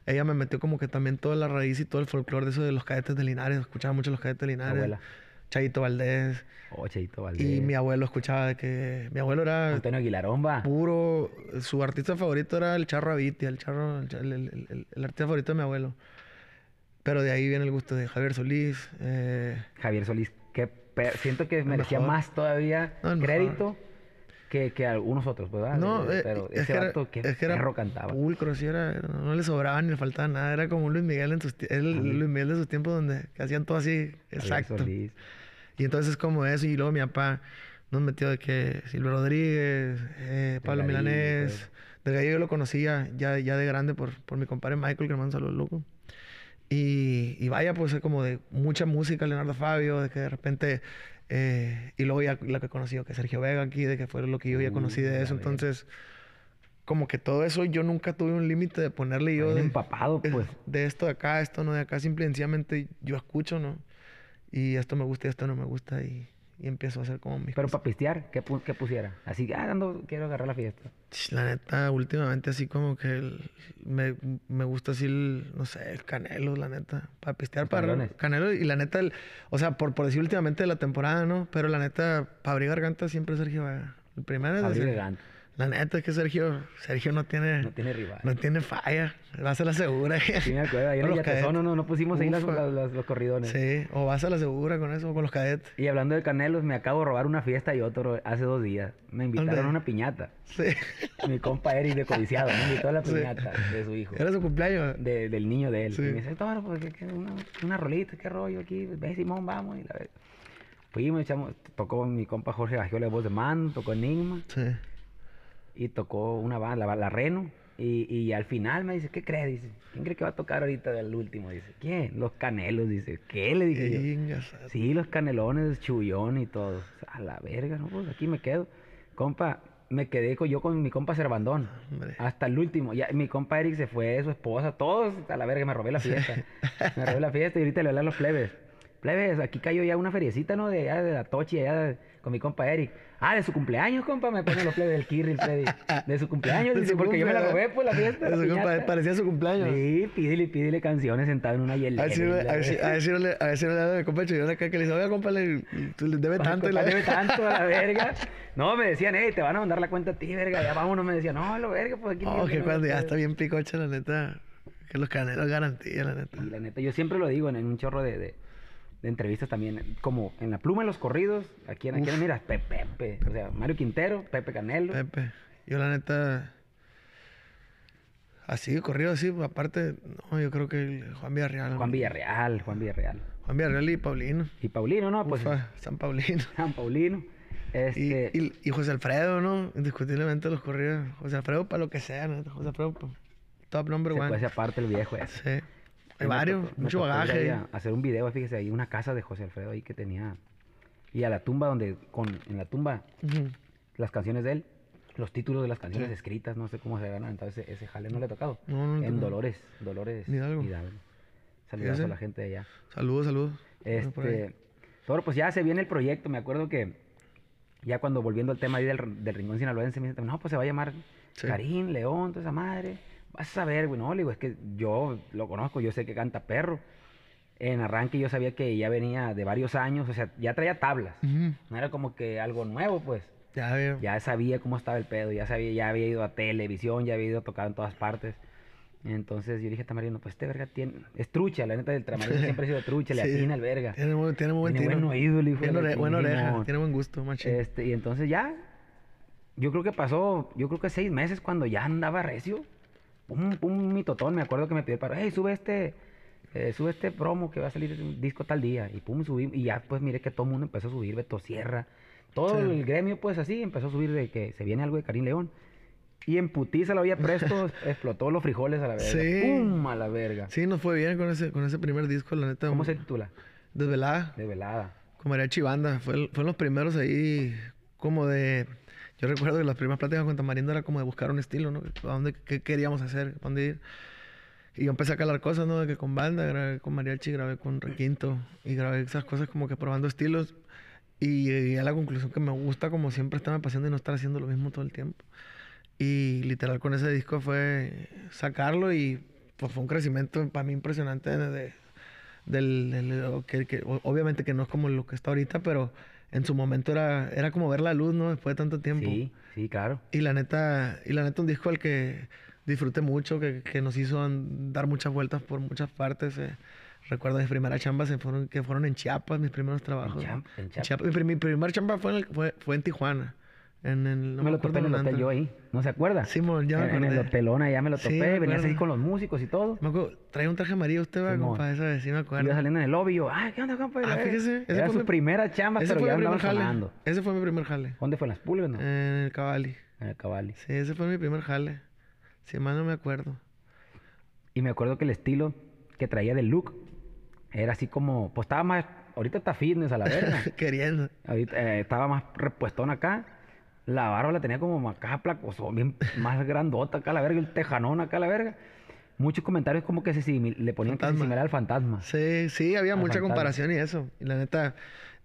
Ella me metió como que también toda la raíz y todo el folclore de eso de los cadetes de Linares. Escuchaba mucho los cadetes de Linares. Abuela. Chayito Valdés. Oh, Cheito Valdés. Y mi abuelo escuchaba de que... Mi abuelo era Antonio Aguilarón, va. puro... Su artista favorito era el Charro Avitia. El Charro... El, el- el- el- el artista favorito de mi abuelo. Pero de ahí viene el gusto de Javier Solís. eh, Javier Solís, que siento que merecía mejor. más todavía No, mejor. Que, que algunos otros, ¿verdad? No, Eh, eh, pero es ese que era, vato, qué es que era perro cantaba. pulcro, sí era, era- no le sobraba ni le faltaba nada, era como un Luis Miguel en sus el. Luis Miguel de sus tiempos donde que hacían todo así, exacto. Solís. Y entonces es como eso, y luego mi papá nos metió de que Silvio Rodríguez, eh, Pablo Delgadillo, Milanés, Delgadillo yo lo conocía ya, ya de grande por, por mi compadre Michael, que hermano saludos loco. Y, y vaya, pues es como de mucha música, Leonardo Fabio, de que de repente, eh, y luego ya lo que conocí, que Sergio Vega aquí, de que fue lo que yo ya Uh, conocí de la eso. Entonces, como que todo eso yo nunca tuve un límite de ponerle yo de, empapado, pues. de esto de acá, esto no de acá, simple y sencillamente yo escucho, ¿no? Y esto me gusta y esto no me gusta y, y empiezo a hacer como mis Pero cosas. para pistear, ¿qué, pu- qué pusiera? Así, ah, ando, quiero agarrar la fiesta. La neta, últimamente así como que el- me, me gusta así, el, no sé, el canelo, la neta. Para pistear, Los para... Canelo y la neta, el- o sea, por, por decir últimamente de la temporada, ¿no? Pero la neta, para abrir garganta siempre Sergio Vega. El primero es Abrir Sergio. La neta es que Sergio, Sergio no tiene, No tiene rival. no tiene falla. Vas a la segura. Sí, me acuerdo. Los Yatezón, no, no, no pusimos ahí las- Ufa. las- los corridones. Sí, o vas a la segura con eso, o con los cadetes. Y hablando de Canelos, me acabo de robar una fiesta y otro hace dos días. Me invitaron ¿Dónde? a una piñata. Sí. Mi compa Eric de Codiciado me invitó a la Sí. piñata de su hijo. Era su cumpleaños. de- del niño de él. Sí. Y me dice, Toro, pues ¿qué- qué- una, una rolita, qué rollo aquí. Ve, Simón, vamos. Y la Fuimos, echamos, tocó mi compa Jorge Gagiola de voz de mando, tocó Enigma Sí. Y tocó una banda, la, la Reno. Y, y al final me dice, ¿qué crees? Dice, ¿quién cree que va a tocar ahorita del último? Dice, ¿quién? Los Canelos. Dice, ¿qué? Le dije yo. Sí, los canelones, chullón y todo. A la verga, ¿no? Pues aquí me quedo. Compa, me quedé con, yo con mi compa Cervandón. Hombre. Hasta el último. Ya, mi compa Eric se fue, su esposa, todos a la verga, me robé la fiesta. me robé la fiesta y ahorita le hablé a los plebes. Plebes, aquí cayó ya una feriecita, ¿no? De, allá de la Tochi, allá de- con mi compa Eric. Ah, de su cumpleaños, compa, me ponen los plebes del Kirri, el Freddy. De su cumpleaños, dice, porque yo me la robé, pues, la fiesta. De la su compa- parecía su cumpleaños. Sí, pídele, pídele canciones sentado en una hielera. A ver si no le- a le de compa Chuyón acá que le dice, oiga, compa, le, tú le debe tanto. y la- debe tanto a la verga. No, me decían, hey, te van a mandar la cuenta a ti, verga. Ya vámonos. Me decían, no, lo verga, pues aquí. Oh, que cuando ya puedes". está bien picocha, la neta, que los canelos garantía, la neta. Y la neta, yo siempre lo digo en un chorro de, de, entrevistas también. Como en la pluma de los corridos, aquí en, aquí mira, Pepe, Pepe. O sea, Mario Quintero, Pepe Canelo. Pepe, yo la neta, así, corrido así, aparte, no, yo creo que Juan Villarreal. Juan Villarreal, Juan Villarreal. Juan Villarreal y Paulino. Y Paulino, ¿no? Pues Ufa, San Paulino. San Paulino. Y, Este, y, y José Alfredo, ¿no? Indiscutiblemente los corridos. José Alfredo para lo que sea, ¿no? José Alfredo, top number se one. puede aparte el viejo ese. Sí. Hay varios, tocó- mucho bagaje. hacer un video, fíjese, ahí una casa de José Alfredo ahí que tenía. Y a la tumba donde, con, en la tumba, Ujú. las canciones de él, los títulos de las canciones Sí. escritas, no sé cómo se ganan, entonces ese, jale no le ha tocado. No, no le en. Dolores, Dolores Hidalgo. Saludos Ese. a la gente de allá. Saludos, saludos. Este, Toro, pues ya se viene el proyecto, me acuerdo que ya cuando volviendo al tema ahí del, del Rincón Sinaloense, me dicen, no, pues se va a llamar Sí. Karim, León, toda esa madre. Vas a saber, güey, no, le digo, es que yo lo conozco, yo sé que canta perro. En arranque yo sabía que ya venía de varios años, o sea, ya traía tablas. Ujú. No era como que algo nuevo, pues. Ya veo. Ya sabía cómo estaba el pedo, ya sabía, ya había ido a televisión, ya había ido a tocar en todas partes. Entonces yo dije a Tamarino, pues este verga tiene... Es trucha, la neta del Tamarino siempre ha sido trucha, le Sí. atina el verga. Tiene, muy- tiene muy buen Tiene buen oído hijo de Tiene ore- buena oreja, tiene buen gusto, machín. Este, y entonces ya, yo creo que pasó, yo creo que seis meses cuando ya andaba recio. Un, un mitotón, me acuerdo que me pidió el paro, hey, sube este, eh, sube este promo que va a salir un disco tal día. Y pum, subí, y ya pues miré que todo el mundo empezó a subir, Beto Sierra. Todo Sí. el gremio pues así empezó a subir de que se viene algo de Karim León. Y en putiza lo había presto, explotó los frijoles a la verga. Sí. ¡Pum! A la verga. Sí, nos fue bien con ese, con ese primer disco, la neta. ¿Cómo se titula? Desvelada, De velada. con Mariachi Banda. Fue, fueron los primeros ahí, como de... Yo recuerdo que las primeras pláticas con Tamarindo era como de buscar un estilo, ¿no? ¿A dónde, qué queríamos hacer? ¿A dónde ir? Y yo empecé a calar cosas, ¿no? De que con banda, grabé con mariachi, grabé con requinto. Y grabé esas cosas como que probando estilos. Y llegué a la conclusión que me gusta como siempre estarme pasando y no estar haciendo lo mismo todo el tiempo. Y literal con ese disco fue sacarlo y pues fue un crecimiento para mí impresionante de, del, del- que, obviamente que no es como lo que está ahorita, pero en su momento era, era como ver la luz, ¿no? Después de tanto tiempo. Sí, sí, claro. Y la neta, y la neta un disco al que disfruté mucho, que, que nos hizo dar muchas vueltas por muchas partes. eh. Recuerdo mis primeras chambas se fueron, que fueron en Chiapas, mis primeros trabajos. En Chiapas. Mi, mi primer chamba fue en, el- fue, fue en Tijuana. En el, no me lo topé en el hotel yo ahí, ¿no se acuerda? Simón, ya me en, en el hotelona ya me lo Sí, topé, me venías ahí con los músicos y todo. Me acuerdo, traía un traje amarillo usted, va, compa, esa vez, sí me acuerdo. Iba saliendo en el lobby y yo, ay, ¿qué onda, compa? Ah, verga. fíjese, ese Era fue su mi- primera chamba, Ese pero fue ya mi primer jale. sonando. Ese fue mi primer jale. ¿Dónde fue? ¿En las pulgas, no? En el Cavalli. En el Cavalli. Sí, ese fue mi primer jale. Si mal no me acuerdo. Y me acuerdo que el estilo que traía del look era así como, pues estaba más, ahorita está fitness a la verga. Queriendo. Ahorita eh, estaba más repuestón acá. La barba la tenía como acá placoso, bien más grandota acá la verga, el tejanón acá la verga. Muchos comentarios como que se simil- le ponían que se similar al fantasma. Sí, sí, había Al mucha fantasma. comparación y eso. Y la neta,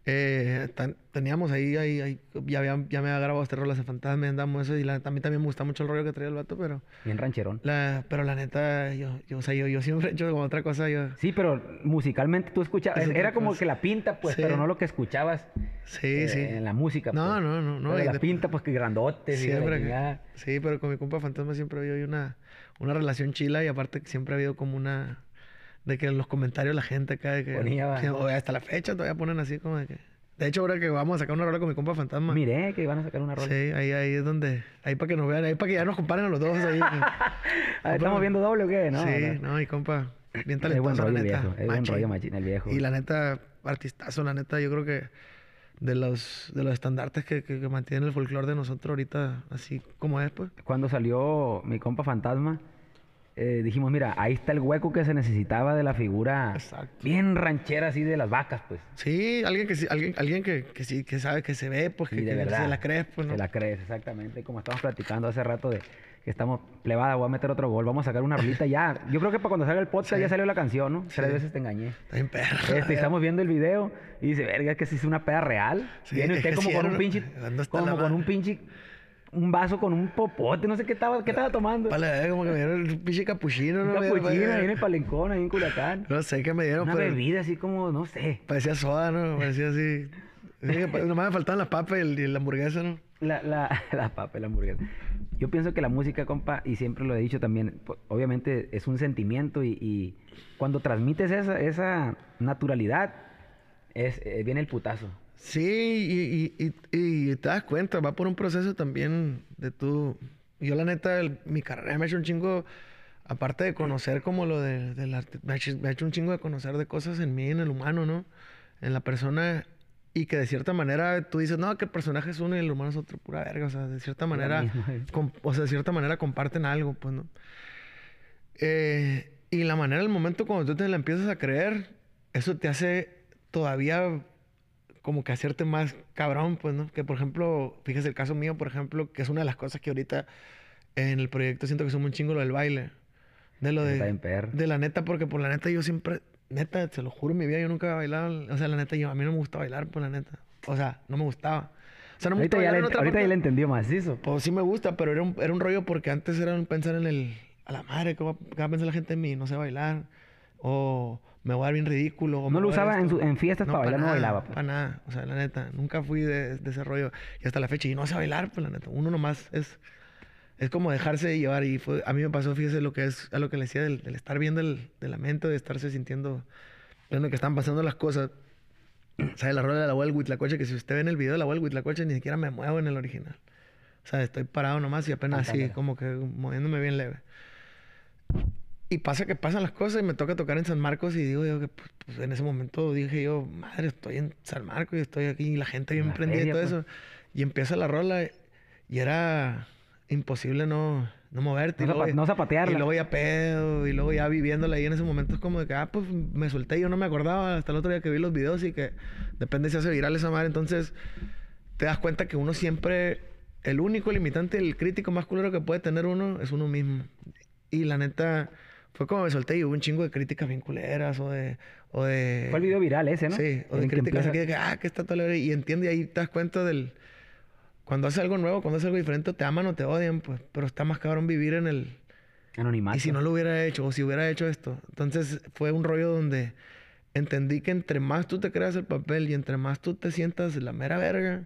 Eh, tan- teníamos ahí, ahí, ahí- ya, había, ya me había grabado este rol hace fantasma, andamos eso, y la a mí también me gusta mucho el rollo que traía el vato, pero Bien rancherón. la, pero la neta, yo, yo, o sea, yo, yo siempre he hecho como otra cosa, yo, Sí, pero musicalmente tú escuchabas. Es Era como cosa. que la pinta, pues, Sí. pero no lo que escuchabas sí, eh, sí. en la música. No, pues. no, no, no, Pero la de- pinta, pues, que la Siempre. que-. Sí, pero con mi compa Fantasma siempre había una, una relación chila y aparte siempre ha habido como una... De que en los comentarios la gente acá de que... Ponía, que- o hasta la fecha todavía ponen así como de que... De hecho, ahora que vamos a sacar una rola con mi compa Fantasma... Miré que iban a sacar una rola. Sí, ahí, ahí es donde... Ahí para que nos vean, ahí para que ya nos comparen a los dos ahí. Ver, ¿Estamos viendo doble o qué? No, sí, no. no, mi compa... Bien Es buen talentoso, la rollo el neta. viejo. Es buen rollo machín el viejo. Y la neta, artistazo, la neta, yo creo que de los, de los estandartes que, que, que mantiene el folclore de nosotros ahorita, así como es, pues. Cuando salió mi compa Fantasma, eh, dijimos, mira, ahí está el hueco que se necesitaba de la figura Exacto. bien ranchera así de las vacas, pues. Sí, alguien que alguien, alguien que, que sí, que sabe que se ve, pues, Sí, que, de que verdad. se la crees, pues, ¿no? Se la crees, exactamente. Como estamos platicando hace rato de que estamos plebada, voy a meter otro gol, vamos a sacar una rolita ya. Yo creo que para cuando salga el podcast Sí. ya salió la canción, ¿no? Tres Sí. veces te engañé. Está bien perro. Este, estamos viendo el video y dice, verga, que si es una peda real. Sí, Viene usted como con un pinche, ¿dónde está como con un pinche, un vaso con un popote, no sé qué estaba, qué estaba tomando. Vale, como que me dieron un pinche capuchino, ¿no? capuchino ahí en el palencón, ahí en Culiacán. No sé qué me dieron, Una pero bebida así como, no sé. parecía soda, ¿no? Parecía así. Nomás me faltaban las papas y, el- y la hamburguesa, ¿no? La, la, la papa, y la hamburguesa. Yo pienso que la música, compa, y siempre lo he dicho también, obviamente es un sentimiento y, y cuando transmites esa, esa naturalidad, es, eh, viene el putazo. Sí, y, y, y, y te das cuenta, va por un proceso también de tú. Yo, la neta, el- mi carrera me ha hecho un chingo, aparte de conocer como lo de, del arte, me ha, hecho, me ha hecho un chingo de conocer de cosas en mí, en el humano, ¿no? En la persona, y que de cierta manera tú dices, no, que el personaje es uno y el humano es otro, pura verga, o sea, de cierta manera, eh. com- o sea, de cierta manera comparten algo, pues, ¿no? Eh, y la manera, el momento cuando tú te la empiezas a creer, eso te hace todavía como que hacerte más cabrón, pues, ¿no? Que, por ejemplo, fíjese el caso mío, por ejemplo, que es una de las cosas que ahorita en el proyecto siento que somos un chingo lo del baile. De lo de... De la neta, porque por la neta yo siempre... Neta, se lo juro, en mi vida yo nunca he bailado. O sea, la neta, yo, a mí no me gusta bailar, por la neta. O sea, no me gustaba. O sea, no me ahorita gusta ya, le, en otra ahorita ya parte. le entendió macizo. Pues sí me gusta, pero era un, era un rollo porque antes era un pensar en el... A la madre, ¿cómo, qué va a pensar la gente en mí? No sé bailar. O me voy a dar bien ridículo. o No lo usaba en, su- en fiestas para bailar, no bailaba. pues. Para nada. O sea, la neta, nunca fui de, de ese rollo. Y hasta la fecha, y no sé bailar, pues la neta. Uno nomás es... Es como dejarse llevar. Y fue, a mí me pasó, fíjese, lo que es... A lo que le decía del, del estar bien del, de la mente, de estarse sintiendo... Viendo que están pasando las cosas. ¿Sabe la rola de la abuela del Huitlacoche? Que si usted ve en el video de la abuela del Huitlacoche, ni siquiera me muevo en el original. O sea, estoy parado nomás y apenas así, como que moviéndome bien leve. Y pasa que pasan las cosas y me toca tocar en San Marcos y digo yo que pues, pues, en ese momento dije yo, madre, estoy en San Marcos y estoy aquí y la gente bien la prendida y todo pues. eso. Y empieza la rola y era imposible no, no moverte. No y luego no zapatearla. Y luego ya pedo y luego ya viviéndola ahí en ese momento es como de que, ah, pues me solté, yo no me acordaba hasta el otro día que vi los videos y que depende si hace viral esa madre. Entonces te das cuenta que uno siempre, el único limitante, el crítico más culero que puede tener uno es uno mismo. Y la neta, fue como me solté y hubo un chingo de críticas bien culeras o de... O de Fue el video viral ese, ¿no? Sí, o de críticas aquí de que, ah, que está todo. Y entiende, y ahí te das cuenta del... Cuando haces algo nuevo, cuando haces algo diferente, te aman o te odian, pues. Pero está más cabrón vivir en el... Anonimato. Y si no lo hubiera hecho, o si hubiera hecho esto. Entonces fue un rollo donde entendí que entre más tú te creas el papel y entre más tú te sientas la mera verga,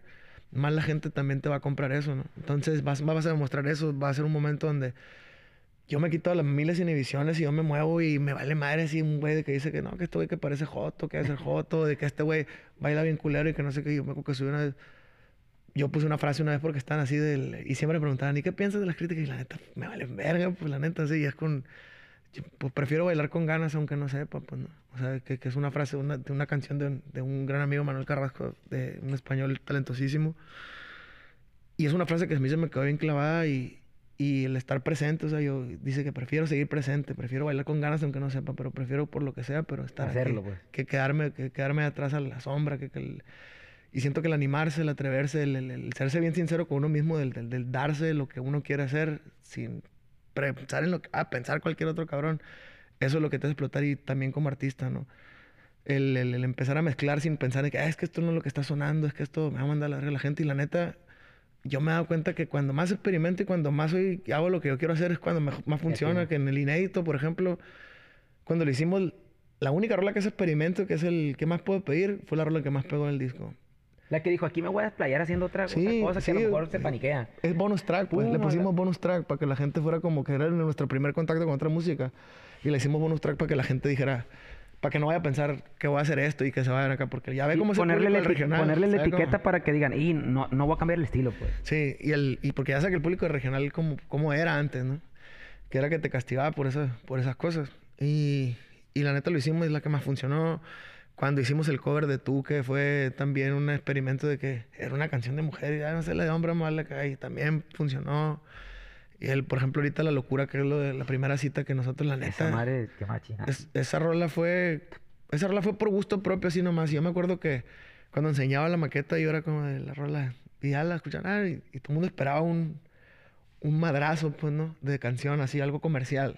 más la gente también te va a comprar eso, ¿no? Entonces vas, vas a demostrar eso, va a ser un momento donde yo me quito las miles inhibiciones y yo me muevo y me vale madre así un güey que dice que no, que este güey que parece joto, que es el joto, de que este güey baila bien culero y que no sé qué. Yo me acuerdo que subí una vez, yo puse una frase una vez porque están así del... Y siempre me preguntaban, ¿y qué piensas de las críticas? Y la neta, me valen verga, pues la neta, sí, y es con... yo, pues prefiero bailar con ganas aunque no sepa, pues no. O sea, que, que es una frase una- de una canción de de un gran amigo, Manuel Carrasco, de un español talentosísimo. Y es una frase que a mí se me quedó bien clavada y, y el estar presente, o sea, yo dice que prefiero seguir presente, prefiero bailar con ganas aunque no sepa, pero prefiero por lo que sea, pero estar aquí, Hacerlo, pues. que quedarme, que quedarme atrás a la sombra, que, que el- y siento que el animarse, el atreverse, el, el- el serse bien sincero con uno mismo, del, del, del darse lo que uno quiere hacer sin pensar en lo que, ah, pensar cualquier otro cabrón, eso es lo que te hace explotar y también como artista, ¿no? el, empezar a mezclar sin pensar en que, "Ah, es que esto no es lo que está sonando, es que esto me va a mandar a la la gente. Y la neta, yo me he dado cuenta que cuando más experimento y cuando más hago lo que yo quiero hacer es cuando mej- más funciona. sí. Que en el inédito, por ejemplo, cuando lo hicimos, la única rola que es experimento, que es el que más puedo pedir, fue la rola que más pegó en el disco. La que dijo, aquí me voy a desplayar haciendo otra, otra Sí, cosa que a sí, lo mejor se paniquea. Es bonus track, pues. le pusimos bonus track para que la gente fuera como que era nuestro primer contacto con otra música. Y le hicimos bonus track para que la gente dijera, para que no vaya a pensar que voy a hacer esto y que se vayan acá, porque ya ve cómo se ponerle, el regional. ponerle la ¿sabe cómo? etiqueta para que digan, y no, no voy a cambiar el estilo, pues. Sí, y, el, y porque ya sé que el público regional como, como era antes, ¿no? Que era que te castigaba por, eso, por esas cosas. Y, y la neta lo hicimos es la que más funcionó. Cuando hicimos el cover de Tú, que fue también un experimento de que era una canción de mujer y ya no sé, la de hombre más la que y también funcionó. Y el, por ejemplo, ahorita la locura, que es lo de la primera cita que nosotros, la neta. Esa madre, qué machina. Es- esa rola fue. Esa rola fue por gusto propio, así nomás. Y yo me acuerdo que cuando enseñaba la maqueta, yo era como de la rola. Y ya la escuchaban. ah, y, y todo el mundo esperaba un, un madrazo, pues, ¿no? De canción, así, algo comercial.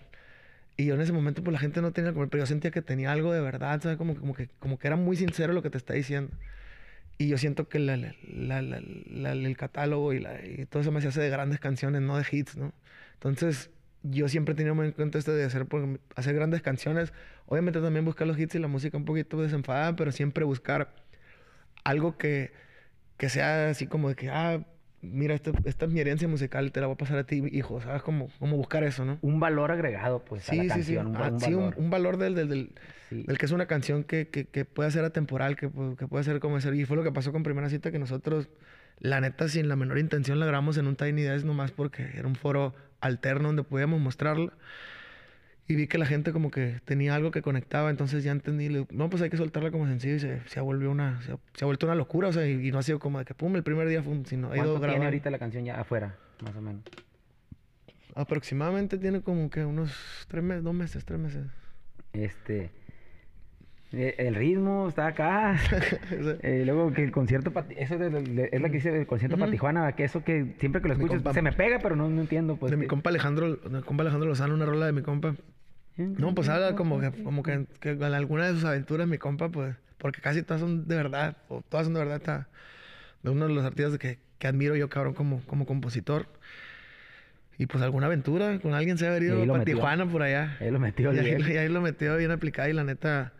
Y yo en ese momento, pues la gente no tenía como. Pero yo sentía que tenía algo de verdad, ¿sabes? Como, como, que, como que era muy sincero lo que te está diciendo. Y yo siento que el catálogo y, y todo eso me hace de grandes canciones, no de hits, ¿no? Entonces, yo siempre he tenido en cuenta este de hacer, hacer grandes canciones. Obviamente también buscar los hits y la música un poquito desenfadada, pero siempre buscar algo que, que sea así como de que, ah, mira, esta, esta es mi herencia musical, te la voy a pasar a ti, hijo, ¿sabes? Como, como buscar eso, ¿no? Un valor agregado, pues, a la Sí, sí, sí. canción. Un, Ah, un sí, un, valor. un valor del, del, del, Sí. del que es una canción que, que, que puede ser atemporal, que, que puede ser como ser. Y fue lo que pasó con Primera Cita, que nosotros, la neta, sin la menor intención, la grabamos en un Tiny Desk nomás porque era un foro alterno donde podíamos mostrarla. Y vi que la gente como que tenía algo que conectaba, entonces ya entendí, le digo, no, pues hay que soltarla como sencillo y se, se ha, volvió una, se, ha, se ha vuelto una locura, o sea, y, y no ha sido como de que pum, el primer día fue sino ha ido ¿Cuánto tiene grabando. ahorita la canción ya afuera, más o menos? Aproximadamente tiene como que unos tres meses, dos meses, tres meses. Este... eh, El ritmo está acá. Sea, Eh, luego que el concierto eso de- de- es la que dice el concierto para Ujú. Tijuana, que eso que siempre que lo compa- se me pega, pero no, no entiendo pues. de mi compa Alejandro, de mi compa Alejandro Lozano, una rola de mi compa. No, pues habla como que, como que, que en alguna de sus aventuras mi compa, pues, porque casi todas son de verdad, o todas son de verdad, está de uno de los artistas que, que admiro yo, cabrón, como, como compositor. Y pues alguna aventura con alguien se ha lo para. Tijuana por allá. Ahí lo metió Y ahí, bien. y ahí lo metió bien aplicado y la neta,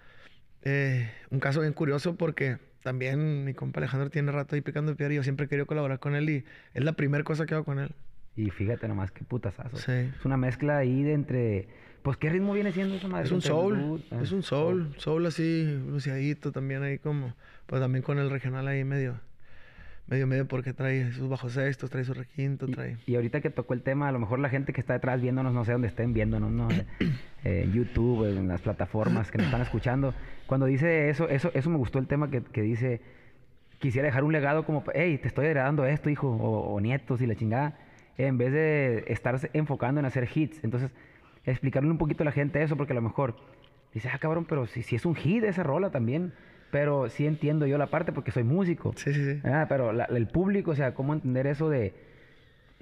eh, un caso bien curioso porque también mi compa Alejandro tiene rato ahí picando piedra y yo siempre he querido colaborar con él y es la primera cosa que hago con él. Y fíjate nomás qué putazazo. Sí. Es una mezcla ahí de entre. Pues, ¿qué ritmo viene siendo esa madre? Es un soul, ah, es un soul, soul así, luciadito también ahí como, pues también con el regional ahí medio, medio medio porque trae sus bajos sextos, trae su requinto, Y, trae... y ahorita que tocó el tema, a lo mejor la gente que está detrás viéndonos, no sé dónde estén viéndonos, ¿no? Eh, YouTube, en las plataformas que nos están escuchando. Cuando dice eso, eso, eso me gustó el tema que, que dice, quisiera dejar un legado como, hey, te estoy heredando esto, hijo, o, o nietos y la chingada, en vez de estarse enfocando en hacer hits. Entonces, explicarle un poquito a la gente eso, porque a lo mejor dice, ah, cabrón, pero si, si es un hit esa rola también. Pero sí entiendo yo la parte porque soy músico. Sí, sí, sí. Ah, pero la- el público, o sea, cómo entender eso de,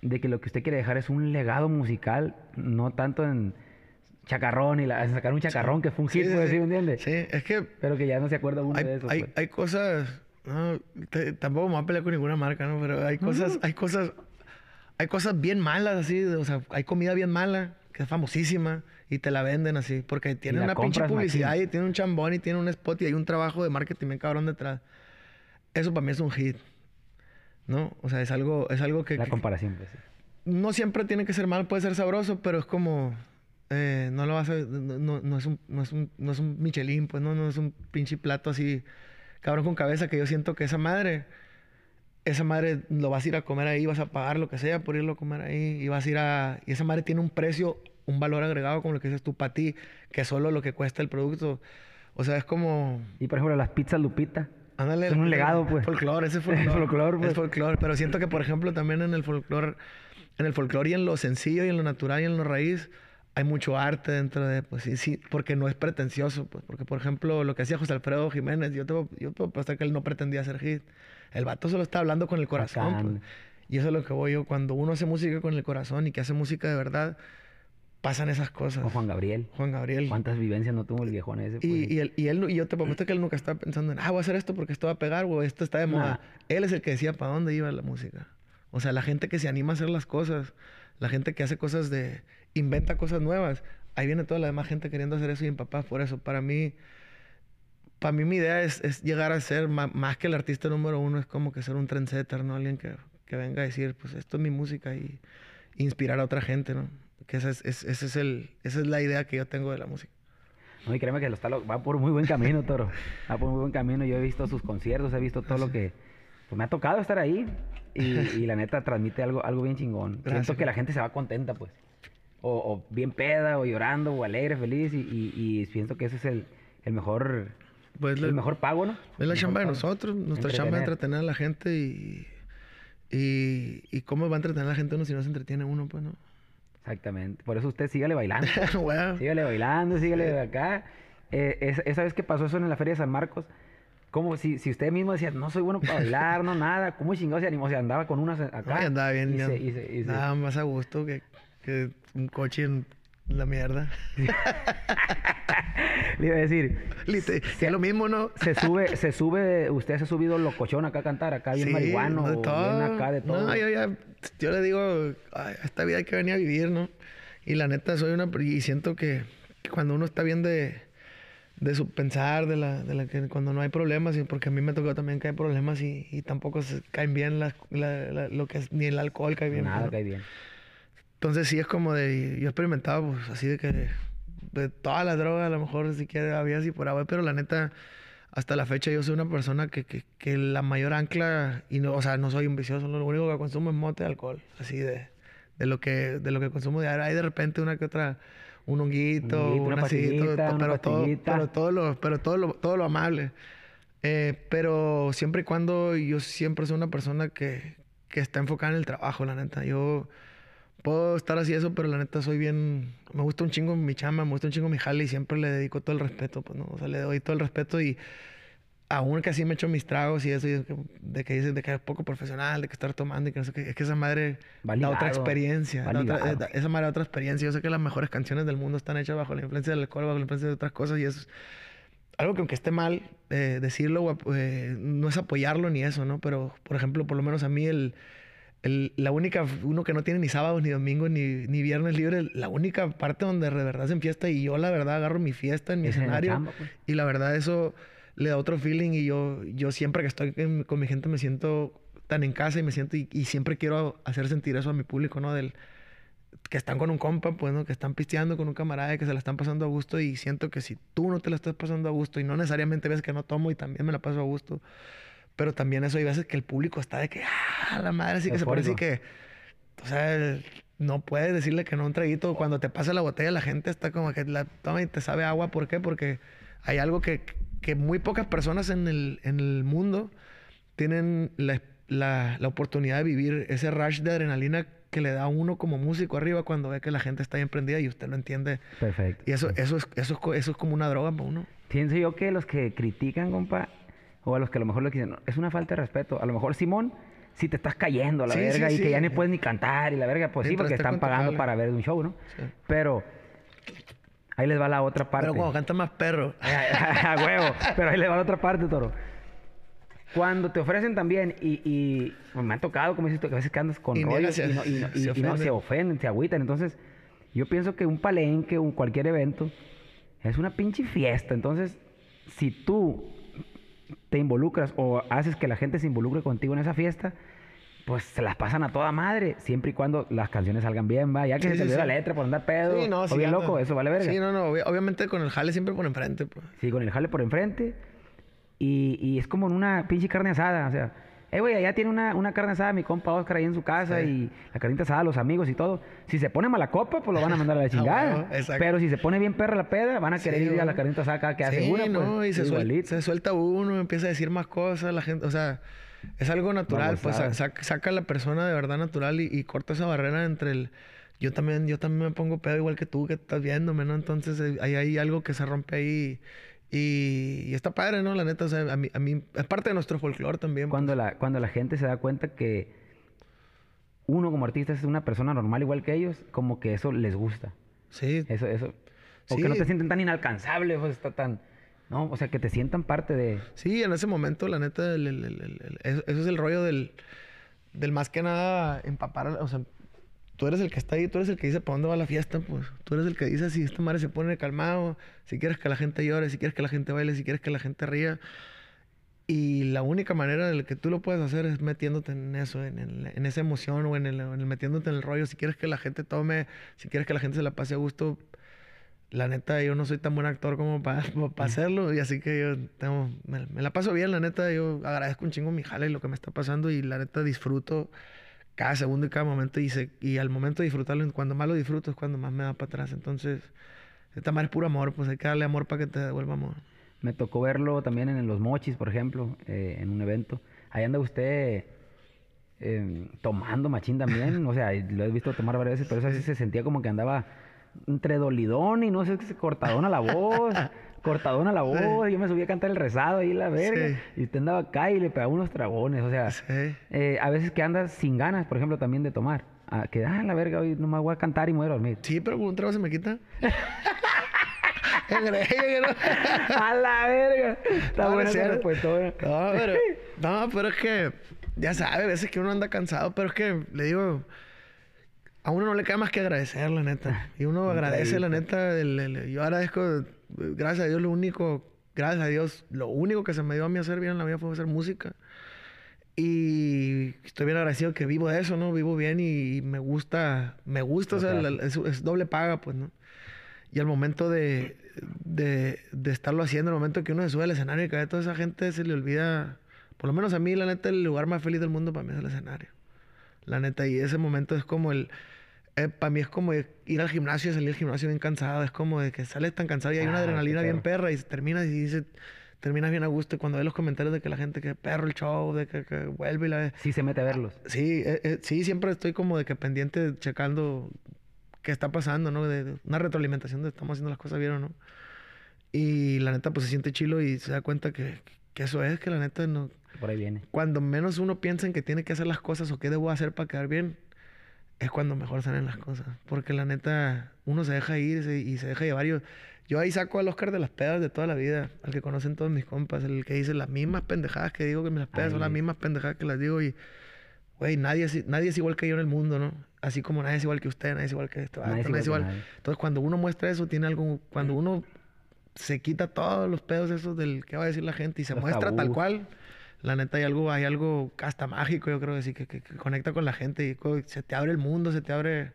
de que lo que usted quiere dejar es un legado musical, no tanto en chacarrón y la, sacar un chacarrón que fue un hit, Sí, sí, pues, sí. ¿sí me entiende? Sí, es que Pero que ya no se acuerda uno hay, de eso. hay, pues. hay cosas, no, te- tampoco me voy a pelear con ninguna marca, ¿no? Pero hay cosas, hay cosas, hay cosas bien malas así, o sea, hay comida bien mala, que es famosísima, y te la venden así, porque tiene una pinche publicidad machín. y tiene un chambón y tiene un spot y hay un trabajo de marketing bien cabrón detrás. Eso para mí es un hit, ¿no? O sea, es algo, es algo que... la comparación, pues. sí. no siempre tiene que ser mal, puede ser sabroso, pero es como eh, no lo vas a no, no- no es un no es un no es un Michelin, pues no, no es un pinche plato así cabrón con cabeza que yo siento que esa madre esa madre lo vas a ir a comer ahí, vas a pagar lo que sea por irlo a comer ahí y vas a ir a y esa madre tiene un precio, un valor agregado como lo que dices tú para ti, que es solo lo que cuesta el producto. O sea, es como Y por ejemplo, las pizzas Lupita. Ándale. Son un legado, pues. Folclore, ese es folclore. Folclore, pues. Es folclore. Pero siento que, por ejemplo, también en el folclore, en el folclore y en lo sencillo y en lo natural y en lo raíz, hay mucho arte dentro de, pues sí, sí, porque no es pretencioso, pues. Porque, por ejemplo, lo que hacía José Alfredo Jiménez, yo te, puedo- yo puedo apostar que él no pretendía hacer hit. El vato solo está hablando con el corazón, pues. Y eso es lo que voy yo. Cuando uno hace música con el corazón y que hace música de verdad, pasan esas cosas. Con Juan Gabriel. Juan Gabriel. ¿Cuántas vivencias no tuvo el viejón ese? pues? Y, y, él, y, él, y yo te prometo que él nunca estaba pensando en, ah, voy a hacer esto porque esto va a pegar, o esto está de moda. Nah. Él es el que decía para dónde iba la música. O sea, la gente que se anima a hacer las cosas, la gente que hace cosas de, inventa cosas nuevas. Ahí viene toda la demás gente queriendo hacer eso y en papá por eso. Para mí, para mí mi idea es, es llegar a ser, ma- más que el artista número uno, es como que ser un trendsetter, ¿no? Alguien que, que venga a decir, pues esto es mi música y inspirar a otra gente, ¿no? Que esa es, es- ese es el, esa es la idea que yo tengo de la música. No, y créeme que lo está, lo- va por muy buen camino, Toro. Va por muy buen camino. Yo he visto sus conciertos, he visto todo lo que... Pues me ha tocado estar ahí y, y la neta transmite algo, algo bien chingón. Gracias, Siento que la gente se va contenta, pues. O, o bien peda, o llorando, o alegre, feliz. Y, y, y pienso que ese es el, el mejor... Pues el la- mejor pago, ¿no? Es la El chamba de nosotros. Nuestra chamba es entretener a la gente y, y, y cómo va a entretener a la gente uno si no se entretiene uno, pues, ¿no? Exactamente. Por eso usted sígale bailando. Wow. Sígale bailando, sígale de acá. Eh, esa, esa vez que pasó eso en la Feria de San Marcos, como si, si usted mismo decía, no soy bueno para bailar, no nada, ¿cómo chingado se animó? O sea, andaba con unas acá. Ay, andaba bien, y ya- se- y se- y se- nada más a gusto que, que un coche en la mierda. Le iba a decir, Lite- es lo mismo, ¿no? se sube, se sube, usted se ha subido locochón acá a cantar, acá bien Sí, marihuano, de todo. bien acá de todo. No, yo ya, yo le digo, "Ay, esta vida hay que venir a vivir, ¿no? Y la neta, soy una, y siento que, que cuando uno está bien de, de su pensar, de la, de la que cuando no hay problemas, y porque a mí me tocó también que hay problemas y, y tampoco se caen bien las- la- la- lo que es, ni el alcohol cae bien. Nada ¿no? cae bien. Entonces sí es como de, yo he experimentado pues así de que de todas las drogas a lo mejor si quiere había así por agua, pero la neta hasta la fecha yo soy una persona que, que, que la mayor ancla y no, o sea, no soy un vicioso, lo único que consumo es mote de alcohol, así de, de lo que de lo que consumo diario. Hay de repente una que otra un honguito, Un una así, todo- pastillita, una pero todo, pero todo lo, pero todo lo, todo lo amable. Eh, pero siempre y cuando yo siempre soy una persona que, que está enfocada en el trabajo, la neta. Yo puedo estar así eso, pero la neta soy bien... Me gusta un chingo mi chamba, me gusta un chingo mi jale y siempre le dedico todo el respeto, pues, ¿no? O sea, le doy todo el respeto y aún que así me echo mis tragos y eso, y de que, dicen de que es poco profesional, de que estar tomando y que no sé qué, es que esa madre Va da otra experiencia. da otra- ligado. eh, da- esa madre da otra experiencia. Yo sé que las mejores canciones del mundo están hechas bajo la influencia del alcohol, bajo la influencia de otras cosas y eso es algo que aunque esté mal eh, decirlo, eh, no es apoyarlo ni eso, ¿no? Pero, por ejemplo, por lo menos a mí el, el- la única, uno que no tiene ni sábados, ni domingos, ni, ni viernes libre, la única parte donde de verdad se fiesta y yo la verdad agarro mi fiesta en mi Es en la escenario pues. y la verdad eso le da otro feeling y yo, yo siempre que estoy en- con mi gente me siento tan en casa y me siento y, y siempre quiero hacer sentir eso a mi público, ¿no? Del, que están con un compa, pues, ¿no? Que están pisteando con un camarada y que se la están pasando a gusto y siento que si tú no te la estás pasando a gusto y no necesariamente ves que no tomo y también me la paso a gusto, pero también eso hay veces que el público está de que, ah, la madre, así que se Eufórico. que, o sea, el- no puedes decirle que no a un traguito. Cuando te pasa la botella, la gente está como que la toma y te sabe agua. ¿Por qué? Porque hay algo que, que muy pocas personas en el, en el mundo tienen la, la, la oportunidad de vivir ese rush de adrenalina que le da a uno como músico arriba cuando ve que la gente está bien prendida y usted lo entiende. Perfecto. Y eso, eso, es, eso, es, eso es como una droga para uno. Pienso yo que los que critican, compa, o a los que a lo mejor le dicen, "No, es una falta de respeto. A lo mejor, Simón, si te estás cayendo a la Sí, verga sí, y que ya ni puedes ni cantar y la verga, pues sí, porque están pagando para ver un show, ¿no? Pero ahí les va la otra parte. Pero cuando canta más perro. a huevo. Pero ahí le va la otra parte, toro. Cuando te ofrecen también, y, y pues, me ha tocado, como dices tú, que a veces que andas con Y rollos y, no, y no- y- se y no, ofenden. se ofenden, se agüitan. Entonces, yo pienso que un palenque, un cualquier evento, es una pinche fiesta. Entonces, si tú te involucras o haces que la gente se involucre contigo en esa fiesta, pues se las pasan a toda madre, siempre y cuando las canciones salgan bien, va. Ya que Sí, se te sí, olvide sí. la letra por andar pedo, Sí, no, o sí, bien anda. loco, eso vale verga. Sí, no, no. obvi- Obviamente con el jale siempre por enfrente, pues. Sí, con el jale por enfrente. Y, y es como en una pinche carne asada. O sea, eh, güey, allá tiene una, una carne asada mi compa Oscar ahí en su casa Sí. y la carnita asada, los amigos y todo. Si se pone mala copa, pues lo van a mandar a la chingada. huevo, exacto. Pero si se pone bien perra la peda, van a querer Sí, ir a la carnita asada cada que hace una. Pues, no, y se, suel- se suelta uno, empieza a decir más cosas, la gente, o sea, es algo natural, pues saca, saca a la persona de verdad natural y, y corta esa barrera entre el yo también, yo también me pongo pedo igual que tú que estás viéndome, ¿no? Entonces eh, ahí hay algo que se rompe ahí y, y está padre, ¿no? La neta, o sea, a mí, a mí es parte de nuestro folclore también. Cuando la, cuando la gente se da cuenta que uno como artista es una persona normal igual que ellos, como que eso les gusta. Sí. Eso, eso. O Sí. que no te sienten tan inalcanzable, pues está tan. ¿No? O sea, que te sientan parte de. Sí, en ese momento, la neta, el- eso, es el rollo del, del más que nada empapar. O sea, tú eres el que está ahí, tú eres el que dice para dónde va la fiesta, pues. Tú eres el que dice si esta madre se pone calmado, si quieres que la gente llore, si quieres que la gente baile, si quieres que la gente ría. Y la única manera de la que tú lo puedes hacer es metiéndote en eso, en, esa emoción o en el, en el metiéndote en el rollo. Si quieres que la gente tome, si quieres que la gente se la pase a gusto, la neta, yo no soy tan buen actor como para hacerlo. Y así que yo tengo, me, me la paso bien, la neta. Yo agradezco un chingo mi jale y lo que me está pasando. Y la neta, disfruto cada segundo y cada momento. Y, se, y al momento de disfrutarlo, cuando más lo disfruto, es cuando más me da para atrás. Entonces, esta madre es puro amor. Pues hay que darle amor para que te devuelva amor. Me tocó verlo también en Los Mochis, por ejemplo, eh, en un evento. Ahí anda usted eh, tomando machín también. O sea, lo he visto tomar varias veces, pero eso sí se sentía como que andaba entre dolidón y no sé, cortadón a la voz. Cortadón a la voz. Yo me subí a cantar el rezado ahí, la verga. Sí. Y usted andaba acá y le pegaba unos tragones. O sea, Sí. eh, a veces que andas sin ganas, por ejemplo, también de tomar. Ah, que, ah, la verga, hoy nomás voy a cantar y me voy a dormir. Sí, pero con un trago se me quita. ¡A la verga! Está No, buena esa. No, pero, no, pero es que, ya sabe, a veces que uno anda cansado, pero es que, le digo, a uno no le queda más que agradecer, la neta. Y uno agradece, la neta, el- el- yo agradezco, gracias a Dios, lo único, gracias a Dios, lo único que se me dio a mí hacer bien en la vida fue hacer música. Y estoy bien agradecido que vivo de eso, ¿no? Vivo bien y, me gusta, me gusta, o sea, la- es, es doble paga, pues, ¿no? Y al momento de, de, de estarlo haciendo, el momento que uno se sube al escenario y a toda esa gente se le olvida, por lo menos a mí, la neta, el lugar más feliz del mundo para mí es el escenario. La neta, y ese momento es como el, eh, para mí es como ir al gimnasio y salir del gimnasio bien cansado, es como de que sales tan cansado y hay una Ah, adrenalina bien perra y terminas y dices, terminas bien a gusto y cuando ves los comentarios de que la gente que perro el show, de que, que vuelve y la... Sí se mete a verlos. Sí, eh, eh, sí, siempre estoy como de que pendiente, checando qué está pasando, ¿no? De, de una retroalimentación de estamos haciendo las cosas bien o no. Y la neta, pues se siente chilo y se da cuenta que, que eso es, que la neta, no, Por ahí viene. cuando menos uno piensa en que tiene que hacer las cosas o qué debo hacer para quedar bien, es cuando mejor salen las cosas. Porque la neta, uno se deja ir y se deja llevar. Yo, yo ahí saco al Oscar de las pedas de toda la vida, al que conocen todos mis compas, el que dice las mismas pendejadas que digo que las pedas son las mismas pendejadas que las digo y, güey, nadie, es- nadie es igual que yo en el mundo, ¿no? Así como nadie es igual que usted, nadie es igual que esto, Nadie es igual que nadie. Entonces, cuando uno muestra eso, tiene algo, cuando uno se quita todos los pedos esos del qué va a decir la gente y se Los muestra tal cual, la neta hay algo, hay algo hasta mágico, yo creo que sí, que, que- que conecta con la gente y co- se te abre el mundo, se te abre,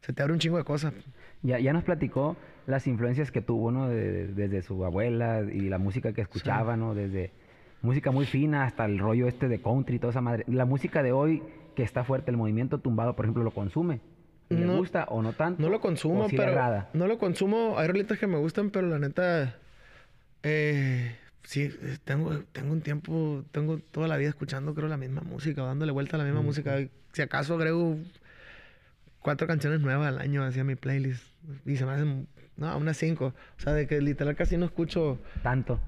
se te abre un chingo de cosas. Ya, ya nos platicó las influencias que tuvo, ¿no? De- de- desde su abuela y la música que escuchaba, ¿no? Desde música muy fina hasta el rollo este de country y toda esa madre. La música de hoy que está fuerte, el movimiento tumbado, por ejemplo, ¿lo consume? ¿Y ¿Le No- gusta o no tanto? No lo consumo, ¿O sí le pero no lo consumo. Hay rolitas que me gustan, pero la neta, eh, sí, eh, tengo, tengo un tiempo, tengo toda la vida escuchando, creo, la misma música, o dándole vuelta a la misma música. Si acaso agrego cuatro canciones nuevas al año hacia mi playlist y se me hacen, no, unas cinco. O sea, de que literal casi no escucho Tanto.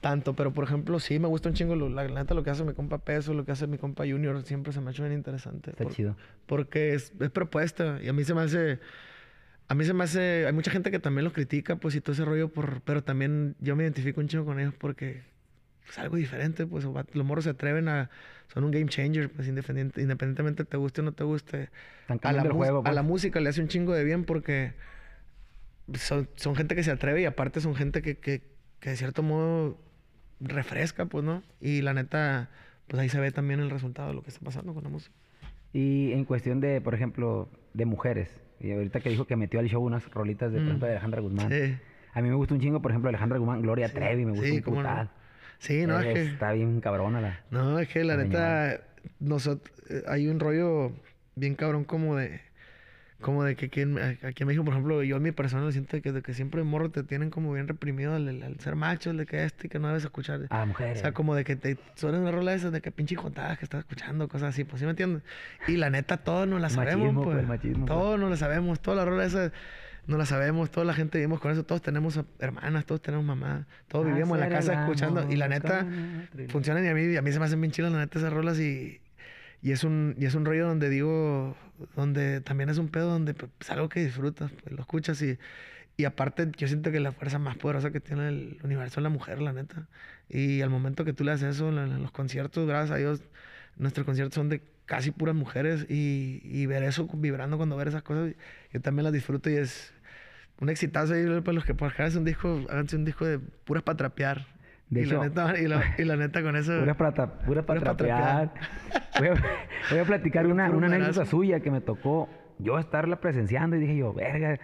tanto, pero por ejemplo, sí me gusta un chingo lo- la, la neta lo que hace mi compa Peso, lo que hace mi compa Junior, siempre se me ha hecho bien interesante. Está Por- chido. porque es, es propuesta y a mí se me hace a mí se me hace hay mucha gente que también los critica pues y todo ese rollo por pero también yo me identifico un chingo con ellos porque es algo diferente pues los morros se atreven a son un game changer pues independiente, independientemente te guste o no te guste a la, juego, a pues. la música le hace un chingo de bien porque son, son gente que se atreve y aparte son gente que, que, que de cierto modo refresca pues no y la neta pues ahí se ve también el resultado de lo que está pasando con la música Y en cuestión de, por ejemplo, de mujeres. Y ahorita que dijo que metió al show unas rolitas de, Mm. de Alejandra Guzmán. Sí. A mí me gusta un chingo, por ejemplo, Alejandra Guzmán, Gloria Trevi, me gusta Sí, un cómo no. Sí, no, es que... Está bien cabrona la... No, es que la La neta, nosotros, hay un rollo bien cabrón como de, como de que aquí en, aquí en México, por ejemplo, yo en mi persona siento que, de que siempre de morro te tienen como bien reprimido al, al ser macho, el de que este, que no debes escuchar. A las O mujeres. sea, como de que te suena una rola esa de que pinche jotadas que estás escuchando, cosas así, pues sí me entiendes. Y la neta, todos nos la El sabemos, machismo, pues. pues, el machismo, pues. todos nos la sabemos, toda la rola esa no la sabemos, toda la gente vivimos con eso, todos tenemos hermanas, todos tenemos mamá, todos vivíamos en la el casa escuchando. Y la amor neta, funcionan y a mí, a mí se me hacen bien chilas la neta esas rolas y, Y es un, y es un rollo donde digo, donde también es un pedo donde pues, es algo que disfrutas, pues, lo escuchas y, y aparte yo siento que la fuerza más poderosa que tiene el universo es la mujer, la neta. Y al momento que tú le haces eso en, los conciertos, gracias a Dios, nuestros conciertos son de casi puras mujeres y, y ver eso vibrando cuando ver esas cosas, yo también las disfruto y es un exitazo ahí para los que por hagas un disco, háganse un disco de puras para trapear. De y, hecho- la neta, y, la, y la neta con eso... Pura para, pura para trapear. Voy a, voy a platicar una, una anécdota suya que me tocó yo estarla presenciando y dije yo, verga,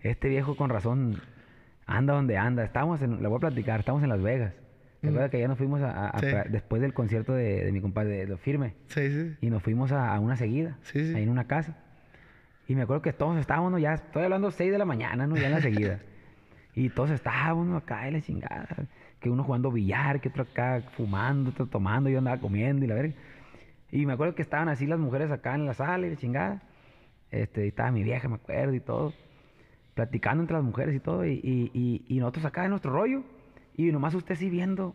este viejo con razón anda donde anda. Estábamos en, le voy a platicar, estamos en Las Vegas. ¿Te Mm. acuerdas que ya nos fuimos a, a- a- Sí. después del concierto de, de mi compadre, de Lo Firme? Sí, sí. Y nos fuimos a, una seguida, Sí, sí. ahí en una casa. Y me acuerdo que todos estábamos, ¿no? ya estoy hablando 6 de la mañana, ¿no? Ya en la seguida. y todos estábamos ¿no? acá en la chingada. Que uno jugando billar, que otro acá fumando, otro tomando, yo andaba comiendo y la verga. Y me acuerdo que estaban así las mujeres acá en la sala y la chingada. Este, y estaba mi vieja, me acuerdo, y todo. Platicando entre las mujeres y todo. Y, y, y, y nosotros acá en nuestro rollo. Y nomás usted así viendo.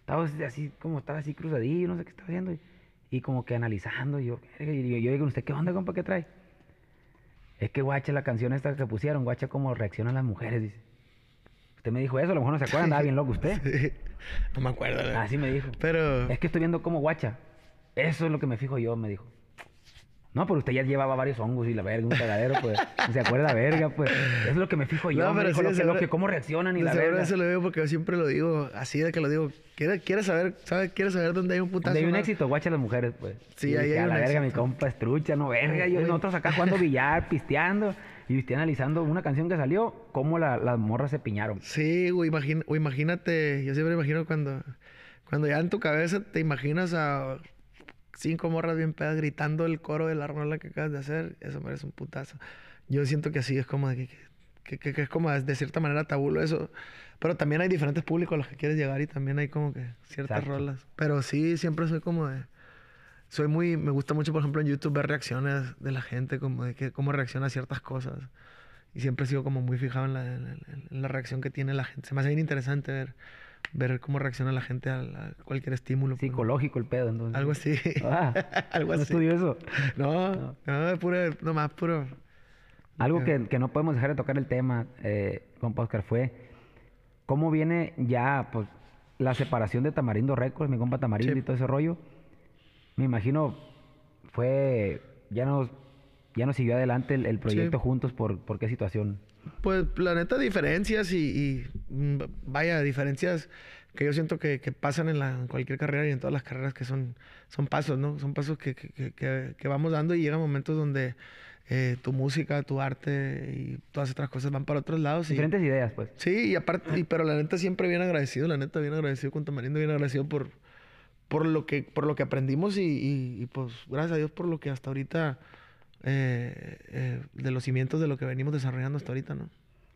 Estaba así- como estaba así cruzadillo, no sé qué estaba haciendo. Y, y como que analizando. Y yo, yo, yo digo, ¿usted qué onda, compa? ¿Qué trae? Es que guacha la canción esta que pusieron, guacha cómo reaccionan las mujeres, dice. Usted me dijo eso, a lo mejor no se acuerda, andaba bien loco usted. Sí. No me acuerdo. la- Así me dijo. Pero... Es que estoy viendo cómo guacha. Eso es lo que me fijo yo, me dijo. No, pero usted ya llevaba varios hongos y la verga, un cagadero, pues. ¿Se acuerda, verga? Pues. Eso es lo que me fijo yo. No, me pero dijo, sí, lo que, lo que cómo reaccionan y la verga. eso lo digo porque yo siempre lo digo, así de que lo digo. ¿Quieres, quieres saber, sabe, quieres saber dónde hay un putazo? Donde hay un más? éxito, guacha las mujeres, pues. Sí, Y ahí dije, hay a la un verga, mi éxito. compa es trucha, no verga. Yo, nosotros acá jugando billar, pisteando. Y estoy analizando una canción que salió, cómo la- las morras se piñaron. Sí, güey, imagina- o imagínate, yo siempre imagino cuando, cuando ya en tu cabeza te imaginas a cinco morras bien pedas gritando el coro de la rola que acabas de hacer, eso merece un putazo. Yo siento que así es como de que, que, que- que es como de cierta manera tabulo eso. Pero también hay diferentes públicos a los que quieres llegar y también hay como que ciertas Exacto. rolas. Pero sí, siempre soy como de... Soy muy... Me gusta mucho, por ejemplo, en YouTube ver reacciones de la gente, como de que, cómo reacciona a ciertas cosas. Y siempre he sido como muy fijado en la, en en la reacción que tiene la gente. Se me hace bien interesante ver, ver cómo reacciona la gente a, la- cualquier estímulo. Psicológico el pedo, entonces. Algo así. Ah, Algo ¿no así. estudió eso? No, no, es puro, nomás puro. Algo que, que no podemos dejar de tocar el tema, eh, compa Oscar, fue cómo viene ya pues, la separación de Tamarindo Records, mi compa Tamarindo Sí. y todo ese rollo. Me imagino fue, ya no, ya no siguió adelante el, el proyecto Sí. juntos por, por qué situación. Pues la neta, diferencias y, y, mm, vaya, diferencias que yo siento que, que pasan en, la, en cualquier carrera y en todas las carreras que son, son pasos, ¿no? Son pasos que, que, vamos dando y llegan momentos donde eh, tu música, tu arte y todas otras cosas van para otros lados. y- Diferentes ideas, pues. Sí, y aparte, y- pero la neta siempre bien agradecido, la neta bien agradecido con Tamarindo, bien agradecido por, por lo que, por lo que aprendimos y, y- y, pues gracias a Dios por lo que hasta ahorita, eh, eh, de los cimientos de lo que venimos desarrollando hasta ahorita, ¿no?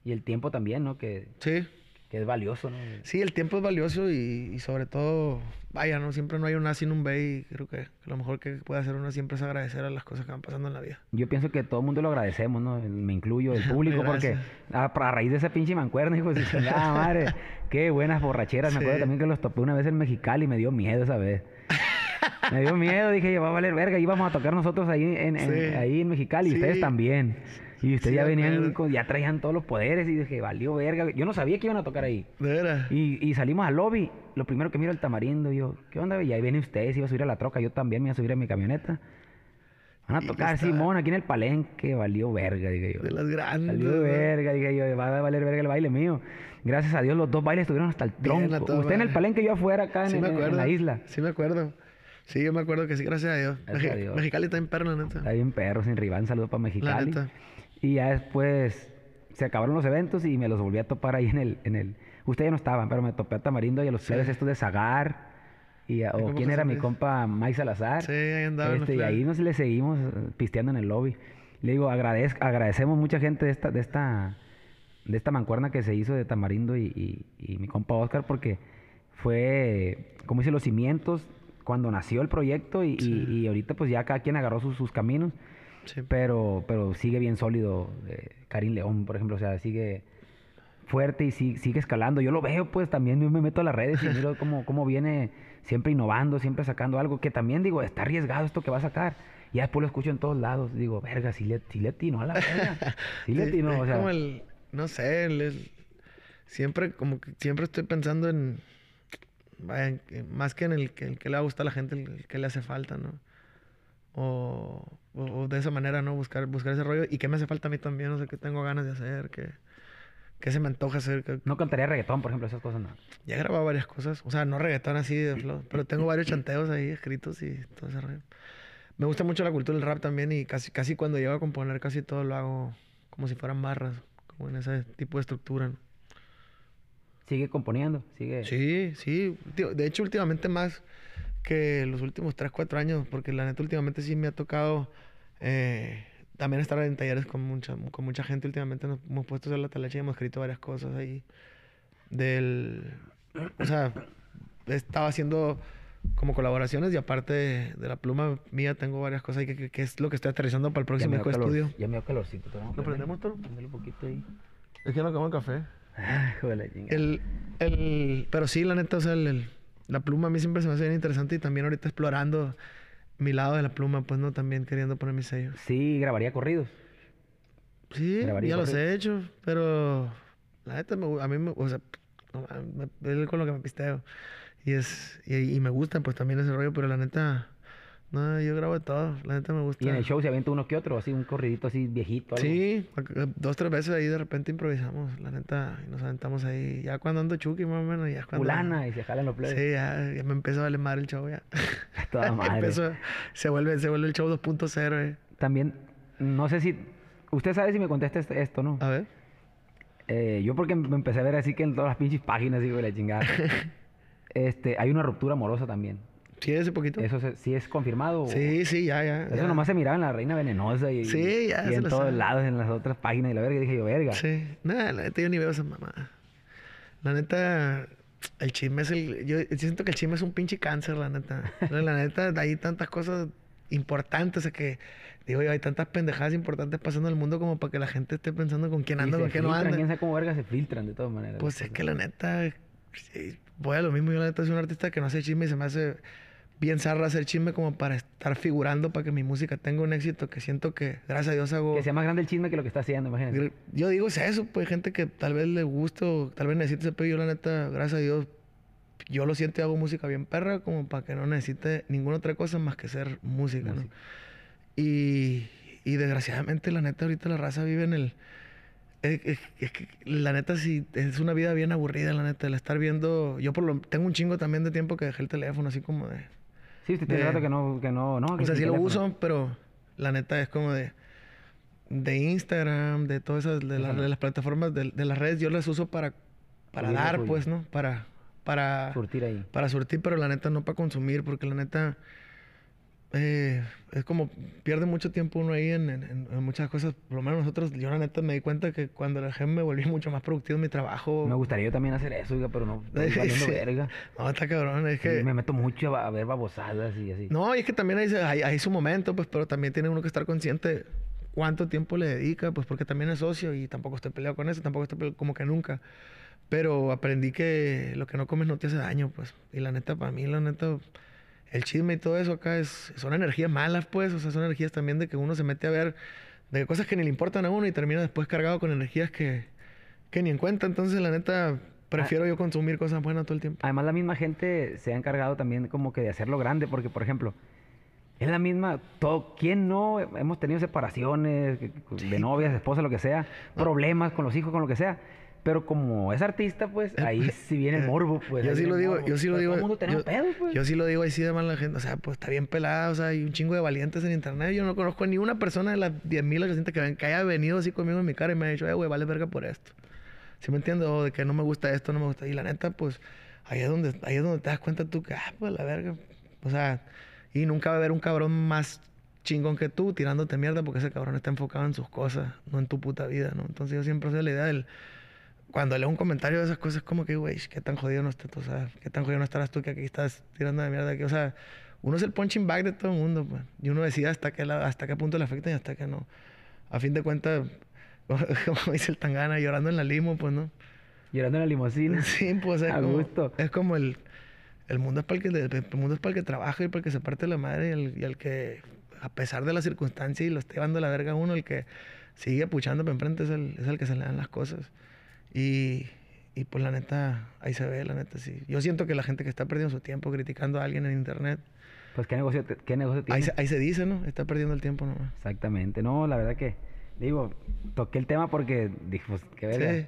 Y el tiempo también, ¿no? Que, Sí, que es valioso, ¿no? sí, el tiempo es valioso y, y sobre todo, vaya, ¿no? Siempre no hay un A sin un B y creo que, lo mejor que puede hacer uno siempre es agradecer a las cosas que van pasando en la vida. Yo pienso que todo el mundo lo agradecemos, ¿no? Me incluyo, el público, porque a, a raíz de esa pinche mancuerna, hijo de chingada madre, qué buenas borracheras. Me acuerdo también que los topé una vez en Mexicali y me dio miedo esa vez. Me dio miedo, dije, va a valer verga, íbamos a tocar nosotros ahí en, en- Sí. ahí en Mexicali y ustedes también. Y ustedes Sí, ya venían, con- ya traían todos los poderes y dije, valió verga. Yo no sabía que iban a tocar ahí. De veras. Y, y salimos al lobby. Lo primero que miro el tamarindo, y yo, ¿qué onda? Y ahí vienen ustedes, iba a subir a la troca, yo también me iba a subir a mi camioneta. Van a tocar Simón aquí en el palenque, valió verga, dije yo. De las grandes. Valió verga, dije yo, va a valer verga el baile mío. Gracias a Dios los dos bailes estuvieron hasta el tronco. Usted en el palenque, yo afuera acá en, me en la isla. Sí me acuerdo. Sí, yo me acuerdo que sí, gracias a Dios. Gracias a Dios. Mexicali está en perro, la neta. Está bien perro, sin rival, saludo para Mexicali. neta. Y ya después se acabaron los eventos y me los volví a topar ahí en el... En el... Ustedes ya no estaban, pero me topé a Tamarindo y a los plebes estos de Zagar. Y a- o quién era mi compa Mike Salazar. Sí, ahí andaban los Este, y ahí nos le seguimos pisteando en el lobby. Le digo, agradez- agradecemos mucha gente de esta, de esta, de esta mancuerna que se hizo de Tamarindo y, y- y mi compa Oscar, porque fue, como dice, los cimientos cuando nació el proyecto y, y- Sí. y ahorita pues ya cada quien agarró sus, sus caminos, Sí. pero, pero sigue bien sólido. eh, Karim León, por ejemplo, o sea, sigue fuerte y sigue, sigue escalando. Yo lo veo, pues también yo me meto a las redes y miro cómo, cómo viene siempre innovando, siempre sacando algo que también digo, está arriesgado esto que va a sacar. Y después lo escucho en todos lados, digo, verga, si le, si le a la verga. Si le o sea, como el, no sé, el- el- siempre, como que siempre estoy pensando en, vaya, más que en el que, el que le va a gustar a la gente, el, el que le hace falta, ¿no? O, o- o de esa manera, ¿no? Buscar, buscar ese rollo. Y qué me hace falta a mí también, no sé qué tengo ganas de hacer, qué, qué se me antoja hacer. que- no cantaría reggaetón, por ejemplo, esas cosas no. Ya he grabado varias cosas, o sea, no reggaetón así de flow, pero tengo varios chanteos ahí escritos y todo ese rollo. Me gusta mucho la cultura del rap también y casi, casi cuando llego a componer casi todo lo hago como si fueran barras, como en ese tipo de estructura. ¿no? Sigue componiendo, sigue. Sí, sí. De hecho, últimamente más que los últimos 3, 4 años, porque la neta últimamente sí me ha tocado eh, también estar en talleres con mucha, con mucha gente. Últimamente nos hemos puesto a hacer la talacha y hemos escrito varias cosas ahí. Del. O sea, estaba haciendo como colaboraciones y aparte de, de la pluma mía tengo varias cosas ahí que, que- que es lo que estoy aterrizando para el próximo estudio. Ya me dio calorcito. ¿Lo prendemos, Toro? un poquito ahí. Es que no acabo el café. Ay, chingada. El, el, pero sí, la neta, o sea, el- el- la pluma a mí siempre se me hace bien interesante y también ahorita explorando mi lado de la pluma, pues no, también queriendo poner mis sellos. Sí, grabaría corridos. Sí, Grabaría ya los he hecho, pero la neta, me a mí, me, o sea, es con lo que me pisteo. Y es, y, y me gusta pues también ese rollo, pero la neta, no, yo grabo de todo, la neta me gusta. Y en el show se avienta uno que otro, así un corridito así viejito. algo. Sí, dos, tres veces ahí de repente improvisamos, la neta, y nos aventamos ahí. Ya cuando ando chuki, más o menos, ya cuando... Fulana y se jalan los plebes. Sí, ya, ya me empezó a valer madre el show ya. Toda madre. Empezó- se, vuelve, se vuelve el show 2.0, eh. También, no sé si. Usted sabe si me contesta este- esto, ¿no? A ver. Eh, yo porque me empecé a ver así que en todas las pinches páginas, digo, de la chingada. este, hay una ruptura amorosa también. ¿Sí, ese poquito? ¿Eso se- sí es confirmado? o- Sí, sí, ya, ya. Eso ya. nomás se miraba en La Reina Venenosa y, Sí, ya y en todos sabe. lados, en las otras páginas. Y la verga, dije yo, verga. Sí. Nada, la neta yo ni veo esa mamá. La neta, el chisme es el... Yo siento que el chisme es un pinche cáncer, la neta. La neta, hay tantas cosas importantes, o sea, que... Digo yo, hay tantas pendejadas importantes pasando en el mundo como para que la gente esté pensando con quién Y anda, con quién no anda. quién sabe cómo verga se filtran de todas maneras. Pues es que la neta, voy a lo mismo. Yo la neta soy un artista que no hace chisme y se me hace bien zarra hacer chisme como para estar figurando para que mi música tenga un éxito que siento que, gracias a Dios, hago... Que sea más grande el chisme que lo que está haciendo, imagínate. Yo digo, es eso, pues gente que tal vez le guste o tal vez necesite ese pedo. Yo la neta, gracias a Dios, yo lo siento y hago música bien perra como para que no necesite ninguna otra cosa más que ser música, ¿no? Y, y desgraciadamente, la neta, ahorita la raza vive en el... Es, es- es que la neta sí, es una vida bien aburrida, la neta, el estar viendo... Yo por lo tengo un chingo también de tiempo que dejé el teléfono, así como de... Sí, usted tiene rato que no, que no, no. O sea, sí lo uso, pero la neta es como de... De Instagram, de todas esas, de, las plataformas, de, de las redes, yo las uso para, para dar, pues, ¿no? Para... Para Surtir ahí. para surtir, pero la neta no para consumir, porque la neta eh, es como pierde mucho tiempo uno ahí en, en- en muchas cosas. Por lo menos nosotros, yo la neta me di cuenta que cuando la dejé me volví mucho más productivo en mi trabajo. Me gustaría yo también hacer eso, pero no, estoy valiendo Sí. verga. No, está cabrón, es Sí, que... me meto mucho a, a ver babosadas y así. No, y es que también hay, hay, hay su momento, pues, pero también tiene uno que estar consciente cuánto tiempo le dedica, pues, porque también es socio y tampoco estoy peleado con eso, tampoco estoy peleado como que nunca. Pero aprendí que lo que no comes no te hace daño, pues. Y la neta, para mí, la neta, el chisme y todo eso acá es, son energías malas, pues. O sea, son energías también de que uno se mete a ver de cosas que ni le importan a uno y termina después cargado con energías que, que ni en cuenta. Entonces, la neta, prefiero yo consumir cosas buenas todo el tiempo. Además, la misma gente se ha encargado también como que de hacerlo grande, porque, por ejemplo, es la misma, todo, ¿quién no hemos tenido separaciones de novias, de esposas, lo que sea, problemas con los hijos, con lo que sea? Pero como es artista, pues, ahí sí viene el morbo, pues. yo sí lo digo, morbo. yo sí lo Pero digo. Todo el mundo yo, pedos, pues. yo sí lo digo ahí sí de mal la gente. O sea, pues está bien pelada. O sea, hay un chingo de valientes en internet. Yo no conozco ni una persona de las 10.800 que, ven- que haya venido así conmigo en mi cara y me ha dicho, eh, güey, vale verga por esto. ¿Sí me entiendes? O de que no me gusta esto, no me gusta. Y la neta, pues, ahí es donde, ahí es donde te das cuenta tú que, ah, pues la verga. O sea, y nunca va a haber un cabrón más chingón que tú tirándote mierda porque ese cabrón está enfocado en sus cosas, no en tu puta vida, ¿no? Entonces yo siempre soy la idea del cuando leo un comentario de esas cosas, como que, güey, qué tan jodido no estás tú, o sea, qué tan jodido no estarás tú que aquí estás tirando de mierda. Que, o sea, uno es el punching bag de todo el mundo, pues. Y uno decide hasta qué, la- hasta qué punto le afecta y hasta qué no. A fin de cuentas, como dice el tangana, llorando en la limo, pues, ¿no? Llorando en la limusina. Sí, pues es A como, gusto. es como el, el mundo es para el que, el mundo es para el que trabaja y para el que se parte la madre y el, y el que, a pesar de las circunstancias y lo esté llevando la verga a uno, el que sigue puchando para enfrente es el, es el que se le dan las cosas. Y, y pues la neta, ahí se ve, la neta, sí. Yo siento que la gente que está perdiendo su tiempo criticando a alguien en internet, Pues qué negocio, te- qué negocio tiene. ahí se, ahí se dice, ¿no? Está perdiendo el tiempo nomás. Exactamente. No, la verdad que, digo, toqué el tema porque dije, pues, qué verga. Sí.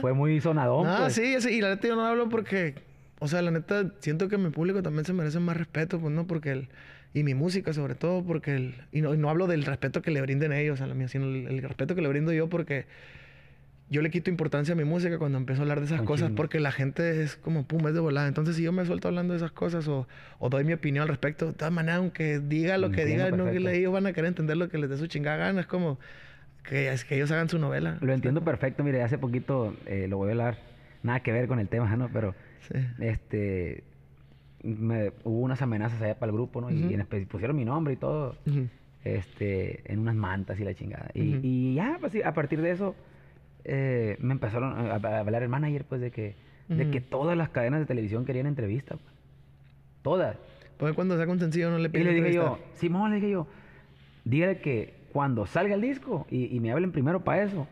Fue muy sonadón. No, pues. sí, sí, y la neta yo no hablo porque, o sea, la neta siento que mi público también se merece más respeto, pues no, porque el, y mi música sobre todo, porque el, y no, y no hablo del respeto que le brinden ellos a la mía, sino el, el respeto que le brindo yo porque yo le quito importancia a mi música cuando empiezo a hablar de esas cosas porque la gente es como pum, es de volada. Entonces, si yo me suelto hablando de esas cosas o, o doy mi opinión al respecto, de todas maneras, aunque diga lo Lo que diga, entiendo no, perfecto. ellos van a querer entender lo que les dé su chingada gana. Es como que, es que ellos hagan su novela. Lo entiendo perfecto. Mire, hace poquito eh, lo voy a hablar. Nada que ver con el tema, ¿no? Pero, Sí. este. me- hubo unas amenazas allá para el grupo, ¿no? Y en pusieron mi nombre y todo. Este, en unas mantas y la chingada. Y, Ujú. y ya, pues sí, a partir de eso, eh, me empezaron a, a hablar el manager, pues, de que, de que todas las cadenas de televisión querían entrevista. pues. Todas. Porque cuando saca un sencillo no le Y piden le dije yo. Simón, le dije yo, dígale que cuando salga el disco y, y me hablen primero para eso,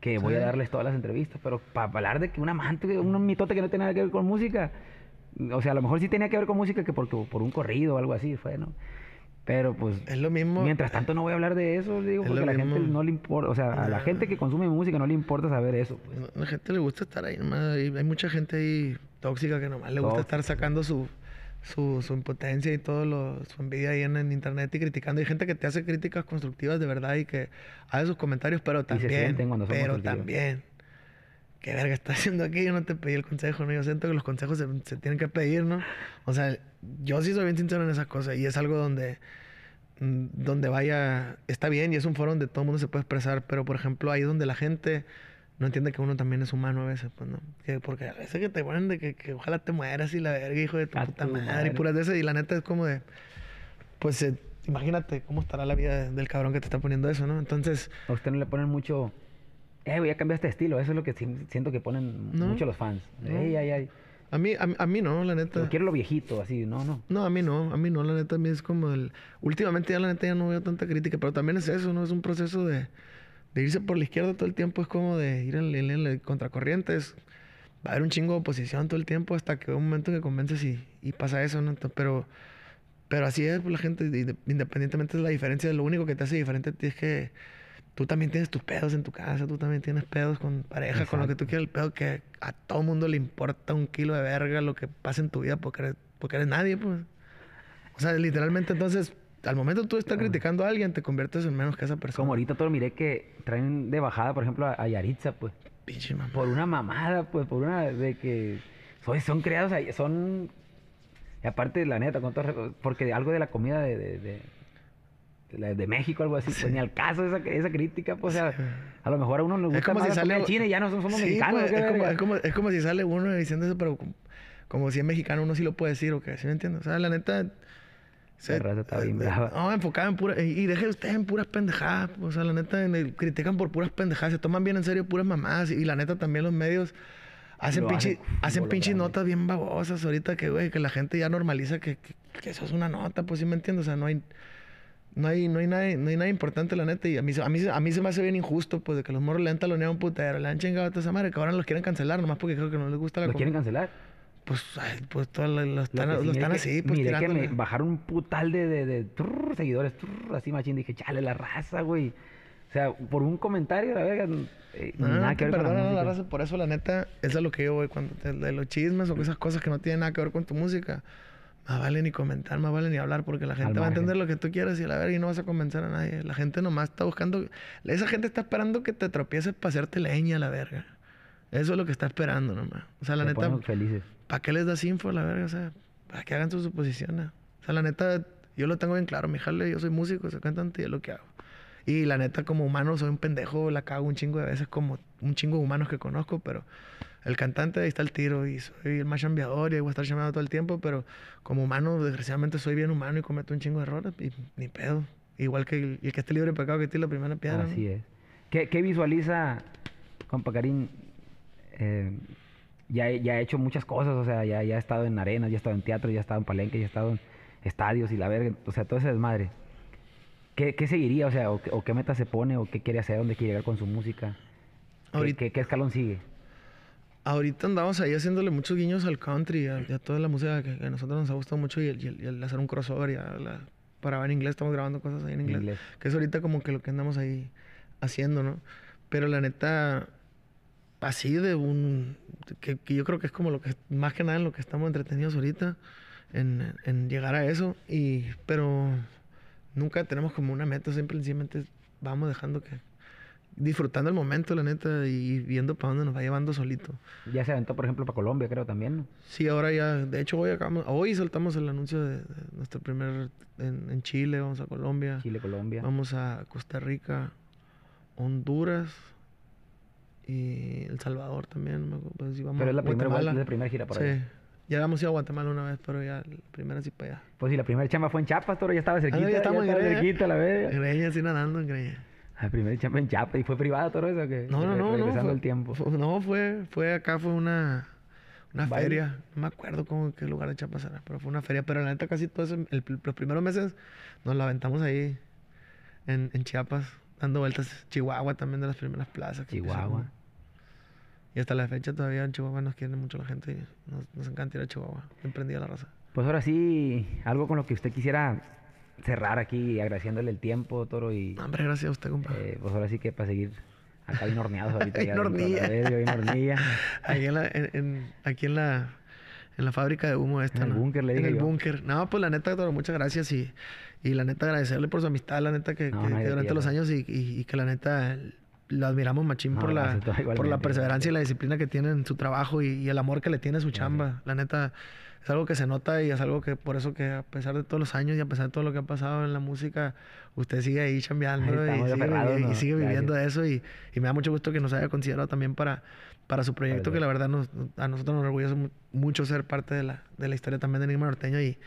que voy a darles todas las entrevistas, pero para hablar de que un amante, un mitote que no tiene nada que ver con música, o sea, a lo mejor sí tenía que ver con música que porque por un corrido o algo así fue, ¿no? Pero pues Es lo mismo. Mientras tanto no voy a hablar de eso, digo, Es porque a la gente no le importa, o sea, a la Ah. gente que consume música no le importa saber eso. pues. A la gente le gusta estar ahí nomás. Hay, mucha gente ahí tóxica que nomás le gusta Tóxica. estar sacando su, su, su impotencia y todo lo, su envidia ahí en, en internet y criticando. Hay gente que te hace críticas constructivas de verdad y que hace sus comentarios, pero se también. sienten cuando son pero también. ¿Qué verga estás haciendo aquí? Yo no te pedí el consejo, ¿no? Yo siento que los consejos se, se tienen que pedir, ¿no? O sea, yo sí soy bien sincero en esas cosas y es algo donde mm, donde vaya, está bien y es un foro donde todo el mundo se puede expresar, pero por ejemplo ahí donde la gente no entiende que uno también es humano a veces, pues no. Que, porque a veces que te ponen de que, que ojalá te mueras y la verga, hijo de tu A puta tu madre, madre. y puras de esas, y la neta es como de, pues eh, imagínate cómo estará la vida del cabrón que te está poniendo eso, ¿no? Entonces, A usted no le ponen mucho, eh, voy a cambiar este estilo, eso es lo que siento que ponen No. mucho los fans. No. Ey, ay, ay, a mí, a, a mí no, la neta. yo quiero lo viejito, así, no, no. No, a mí no, a mí no, la neta, a mí es como el... Últimamente ya la neta ya no veo tanta crítica, pero también es eso, ¿no? Es un proceso de, de irse por la izquierda todo el tiempo, es como de ir en, en- en la contracorriente, es- va a haber un chingo de oposición todo el tiempo hasta que un momento que convences y, y pasa eso, ¿no? Entonces, pero, pero así es, pues, la gente, inde- independientemente de la diferencia, lo único que te hace diferente a ti es que tú también tienes tus pedos en tu casa, tú también tienes pedos con pareja, con lo que tú quieras, el pedo que a todo mundo le importa un kilo de verga lo que pasa en tu vida porque eres, porque eres nadie, pues. O sea, literalmente entonces, al momento tú estar criticando a alguien, te conviertes en menos que esa persona. Como ahorita todo miré que traen de bajada, por ejemplo, a, Yaritza, pues, Pinche mamá. por una mamada, pues, por una de que son, son creados ahí, son... Y aparte, la neta, con todo porque algo de la comida de, de, de, de México, algo así, pues ni al caso esa, esa crítica, pues, o sea, a lo mejor a uno le gusta Es como más si la sale. china y ya no somos Sí, mexicanos. pues, ¿qué es, como, es, como, es como si sale uno diciendo eso, pero como, como si es mexicano, uno sí lo puede decir, ¿o qué? ¿Sí me entiendes? O sea, la neta. La raza está bien eh, brava. No, enfocada en pura. Y, y deje usted en puras pendejadas. pues, O sea, la neta, el- critican por puras pendejadas. Se toman bien en serio puras mamadas. Y, la neta, también los medios hacen pinche, hacen pinches notas bien babosas ahorita que, güey, que la gente ya normaliza que, que, que eso es una nota, pues sí me entiendes. O sea, no hay. No hay, no hay nada, no hay nada importante, la neta. Y a mí, a mí, a mí se me hace bien injusto, pues, de que los morros le han taloneado un putero, le han chingado a toda esa madre, que ahora los quieren cancelar, nomás porque creo que no les gusta la ¿Lo com- quieren cancelar? Pues, ay, pues, todos lo, lo están, Lo sí, están que- así, pues, miré que me bajaron un putal de, de, de trrr, seguidores, trrr, así machín. Dije, chale, la raza, güey. O sea, por un comentario, la verga, eh, No, nada que ver con la la raza, por eso, la neta, eso es lo que yo voy cuando te, de los chismes o esas cosas que no tienen nada que ver con tu música. Más vale ni comentar, más vale ni hablar, porque la gente va a entender lo que tú quieres y a la verga y no vas a convencer a nadie. La gente nomás está buscando. Esa gente está esperando que te tropieces para hacerte leña, la verga. Eso es lo que está esperando nomás. O sea, la Se neta. ¿para qué les das info a la verga? O sea, para que hagan sus suposiciones. O sea, la neta, yo lo tengo bien claro. Mi jale, yo soy músico, soy cantante y es lo que hago. Y la neta, como humano, soy un pendejo, la cago un chingo de veces como un chingo de humanos que conozco, pero el cantante, ahí está el tiro y soy el más chambeador y voy a estar chambeando todo el tiempo, pero como humano, desgraciadamente, soy bien humano y cometo un chingo de errores y ni pedo. Igual que el, el que esté libre de pecado que tire la primera piedra. ¿no? Así es. ¿Qué, qué visualiza, compa Karim, eh, ya, he hecho muchas cosas, o sea, ya, ya he estado en arenas, ya he estado en teatro, ya he estado en palenque, ya he estado en estadios y la verga, o sea, todo ese desmadre. ¿Qué, qué seguiría, o sea, o, qué- o qué meta se pone, o qué quiere hacer, dónde quiere llegar con su música? ¿Qué, Ahorita- qué- qué escalón sigue? Ahorita andamos ahí haciéndole muchos guiños al country, a, a toda la música que, que a nosotros nos ha gustado mucho y el, y el- y el hacer un crossover y a la- para en inglés, estamos grabando cosas ahí en inglés, inglés. Que es ahorita como que lo que andamos ahí haciendo, ¿no? Pero la neta, así de un... Que, que yo creo que es como lo que, más que nada en lo que estamos entretenidos ahorita, en, en llegar a eso. Y, pero nunca tenemos como una meta, simplemente vamos dejando que... Disfrutando el momento, la neta, y viendo para dónde nos va llevando solito. Ya se aventó, por ejemplo, para Colombia, creo también, ¿no? Sí, ahora ya, de hecho hoy acabamos, hoy soltamos el anuncio de, de nuestro primer en, en Chile, vamos a Colombia, Chile, Colombia. vamos a Costa Rica, Honduras y El Salvador también, no me acuerdo, pues sí, vamos Pero es la primera Guatemala. vuelta, es la primera gira por Sí, allá. ya habíamos ido a Guatemala una vez, pero ya la primera sí para allá. Pues sí, la primera chamba fue en Chiapas, toro, ya estaba cerquita, Ah, ya ya estamos en Greña. cerquita, la. En Greña, así nadando en Greña. La primera chamba en Chiapas, ¿y fue privada todo eso? que No, no, no, no. Fue, el tiempo. fue- no, fue, fue acá, fue una, una feria. No me acuerdo cómo, qué lugar de Chiapas era, pero fue una feria. Pero la neta, casi todo eso, el- los primeros meses nos la aventamos ahí en, en Chiapas, dando vueltas. Chihuahua también de las primeras plazas. que Chihuahua. Y hasta la fecha todavía en Chihuahua nos quiere mucho la gente y nos, nos encanta ir a Chihuahua. Emprendida la raza. Pues ahora sí, algo con lo que usted quisiera cerrar aquí, agradeciéndole el tiempo, Toro, y No, hombre, gracias a usted, compa. eh, pues ahora sí que para seguir acá bien horneados ahorita. Bien ya hornilla. hornilla. Ahí en la, en, en- aquí en la, en la fábrica de humo esta, En el ¿no? búnker, le En dije el yo. búnker. No, pues la neta, Toro, muchas gracias y, y la neta agradecerle por su amistad, la neta que, No, que- no hay que de durante los años y, y- y que la neta lo admiramos machín por, la, por la perseverancia y la disciplina que tiene en su trabajo y, y el amor que le tiene a su chamba. La neta es algo que se nota y es algo que por eso que a pesar de todos los años y a pesar de todo lo que ha pasado en la música, usted sigue ahí chambeando y sigue, aferrados, vivi- y ¿no? sigue Gracias. viviendo de eso y, y me da mucho gusto que nos haya considerado también para, para su proyecto, Para que la verdad nos, a nosotros nos orgullece mu- mucho ser parte de la, de la historia también de Enigma Norteño y,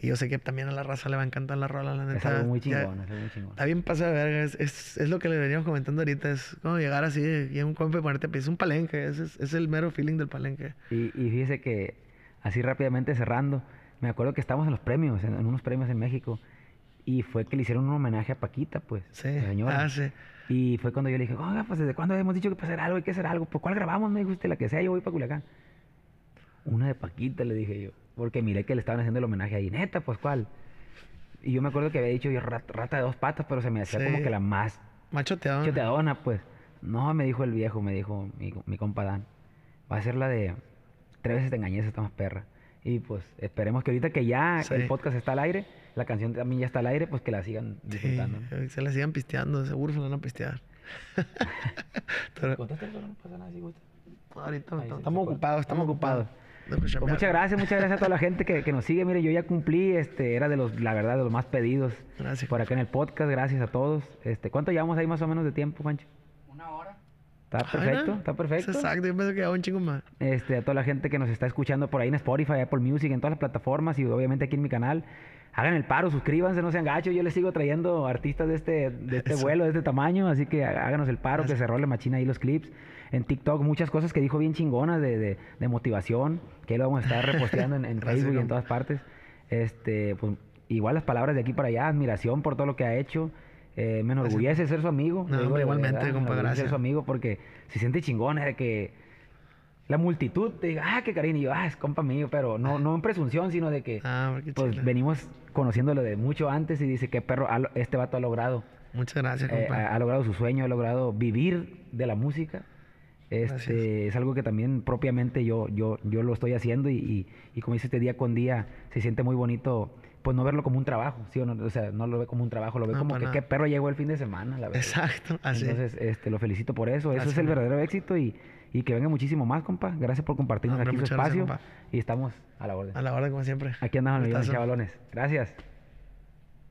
y yo sé que también a la raza le va a encantar la rola, la neta. Es algo muy ya- chingón, es algo muy chingón. Está bien pasada de verga, es, es, es lo que le veníamos comentando ahorita, es como llegar así y en un compa y ponerte a pie. Es un palenque, es, es, es el mero feeling del palenque. Y, y fíjese que, así rápidamente cerrando, me acuerdo que estábamos en los premios, en, en unos premios en México, y fue que le hicieron un homenaje a Paquita, pues, Sí, señora. ah, sí. Y fue cuando yo le dije, oiga, pues desde cuándo hemos dicho que para hacer algo hay que hacer algo. ¿Por cuál grabamos? Me dijo usted, la que sea, yo voy para Culiacán. Una de Paquita, le dije yo. Porque miré que le estaban haciendo el homenaje ahí. Neta, pues cuál. Y yo me acuerdo que había dicho yo rat- rata de dos patas, pero se me hacía Sí. como que la más Machoteado. choteadona, pues. No, me dijo el viejo, me dijo mi, mi compa Dan. Va a ser la de tres veces te engañé, esa está más perra. Y pues esperemos que ahorita que ya Sí. el podcast está al aire, la canción también ya está al aire, pues que la sigan Sí, disfrutando. ¿no? se la sigan pisteando, seguro se la van a pistear. Pero Contaste el no pasa nada si gusta. ahorita Ahí estamos ocupados, estamos Estamos ocupados. Dejo Pues chambear. muchas gracias, muchas gracias a toda la gente que, que nos sigue. Mire, yo ya cumplí, este, era de los, la verdad, de los más pedidos Gracias. por acá en el podcast. Gracias a todos. Este, ¿cuánto llevamos ahí más o menos de tiempo, Juancho? Una hora. Está perfecto, está perfecto. es Exacto, yo pensé que un chingo más. Este, a toda la gente que nos está escuchando por ahí en Spotify, Apple Music, en todas las plataformas y obviamente aquí en mi canal. Hagan el paro, suscríbanse, no sean gachos. Yo les sigo trayendo artistas de este, de este Eso. vuelo, de este tamaño. Así que há- háganos el paro, que se role machina ahí los clips. En TikTok, muchas cosas que dijo bien chingonas de, de, de motivación, que ahí lo vamos a estar reposteando en, en Gracias, Facebook y en todas partes. Este, pues, igual las palabras de aquí para allá, admiración por todo lo que ha hecho. Eh, me enorgullece ser su amigo. No, digo hombre, igualmente, verdad, compa, enorgullece ser gracias. su amigo porque se siente chingón de que la multitud te diga, ah, qué cariño, y yo, ah, es compa mío, pero no, no en presunción, sino de que Ah, pues venimos conociéndolo de mucho antes y dice, qué perro, este vato ha logrado, Muchas gracias, eh, compa. ha, ha logrado su sueño, ha logrado vivir de la música. Gracias. Este, es algo que también propiamente yo, yo, yo lo estoy haciendo y, y, y como dice este día con día, se siente muy bonito, pues no verlo como un trabajo, ¿sí o no? O sea, no lo ve como un trabajo, lo ve No, como que nada. qué perro llegó el fin de semana, la verdad. Exacto, así. Entonces, este, lo felicito por eso. Eso Gracias, es el verdadero éxito y, y que venga muchísimo más, compa. Gracias por compartirnos hombre, aquí su gracias, espacio. compa. y estamos a la orden. a la hora como siempre. Aquí andamos, Gustazo. chavalones. Gracias.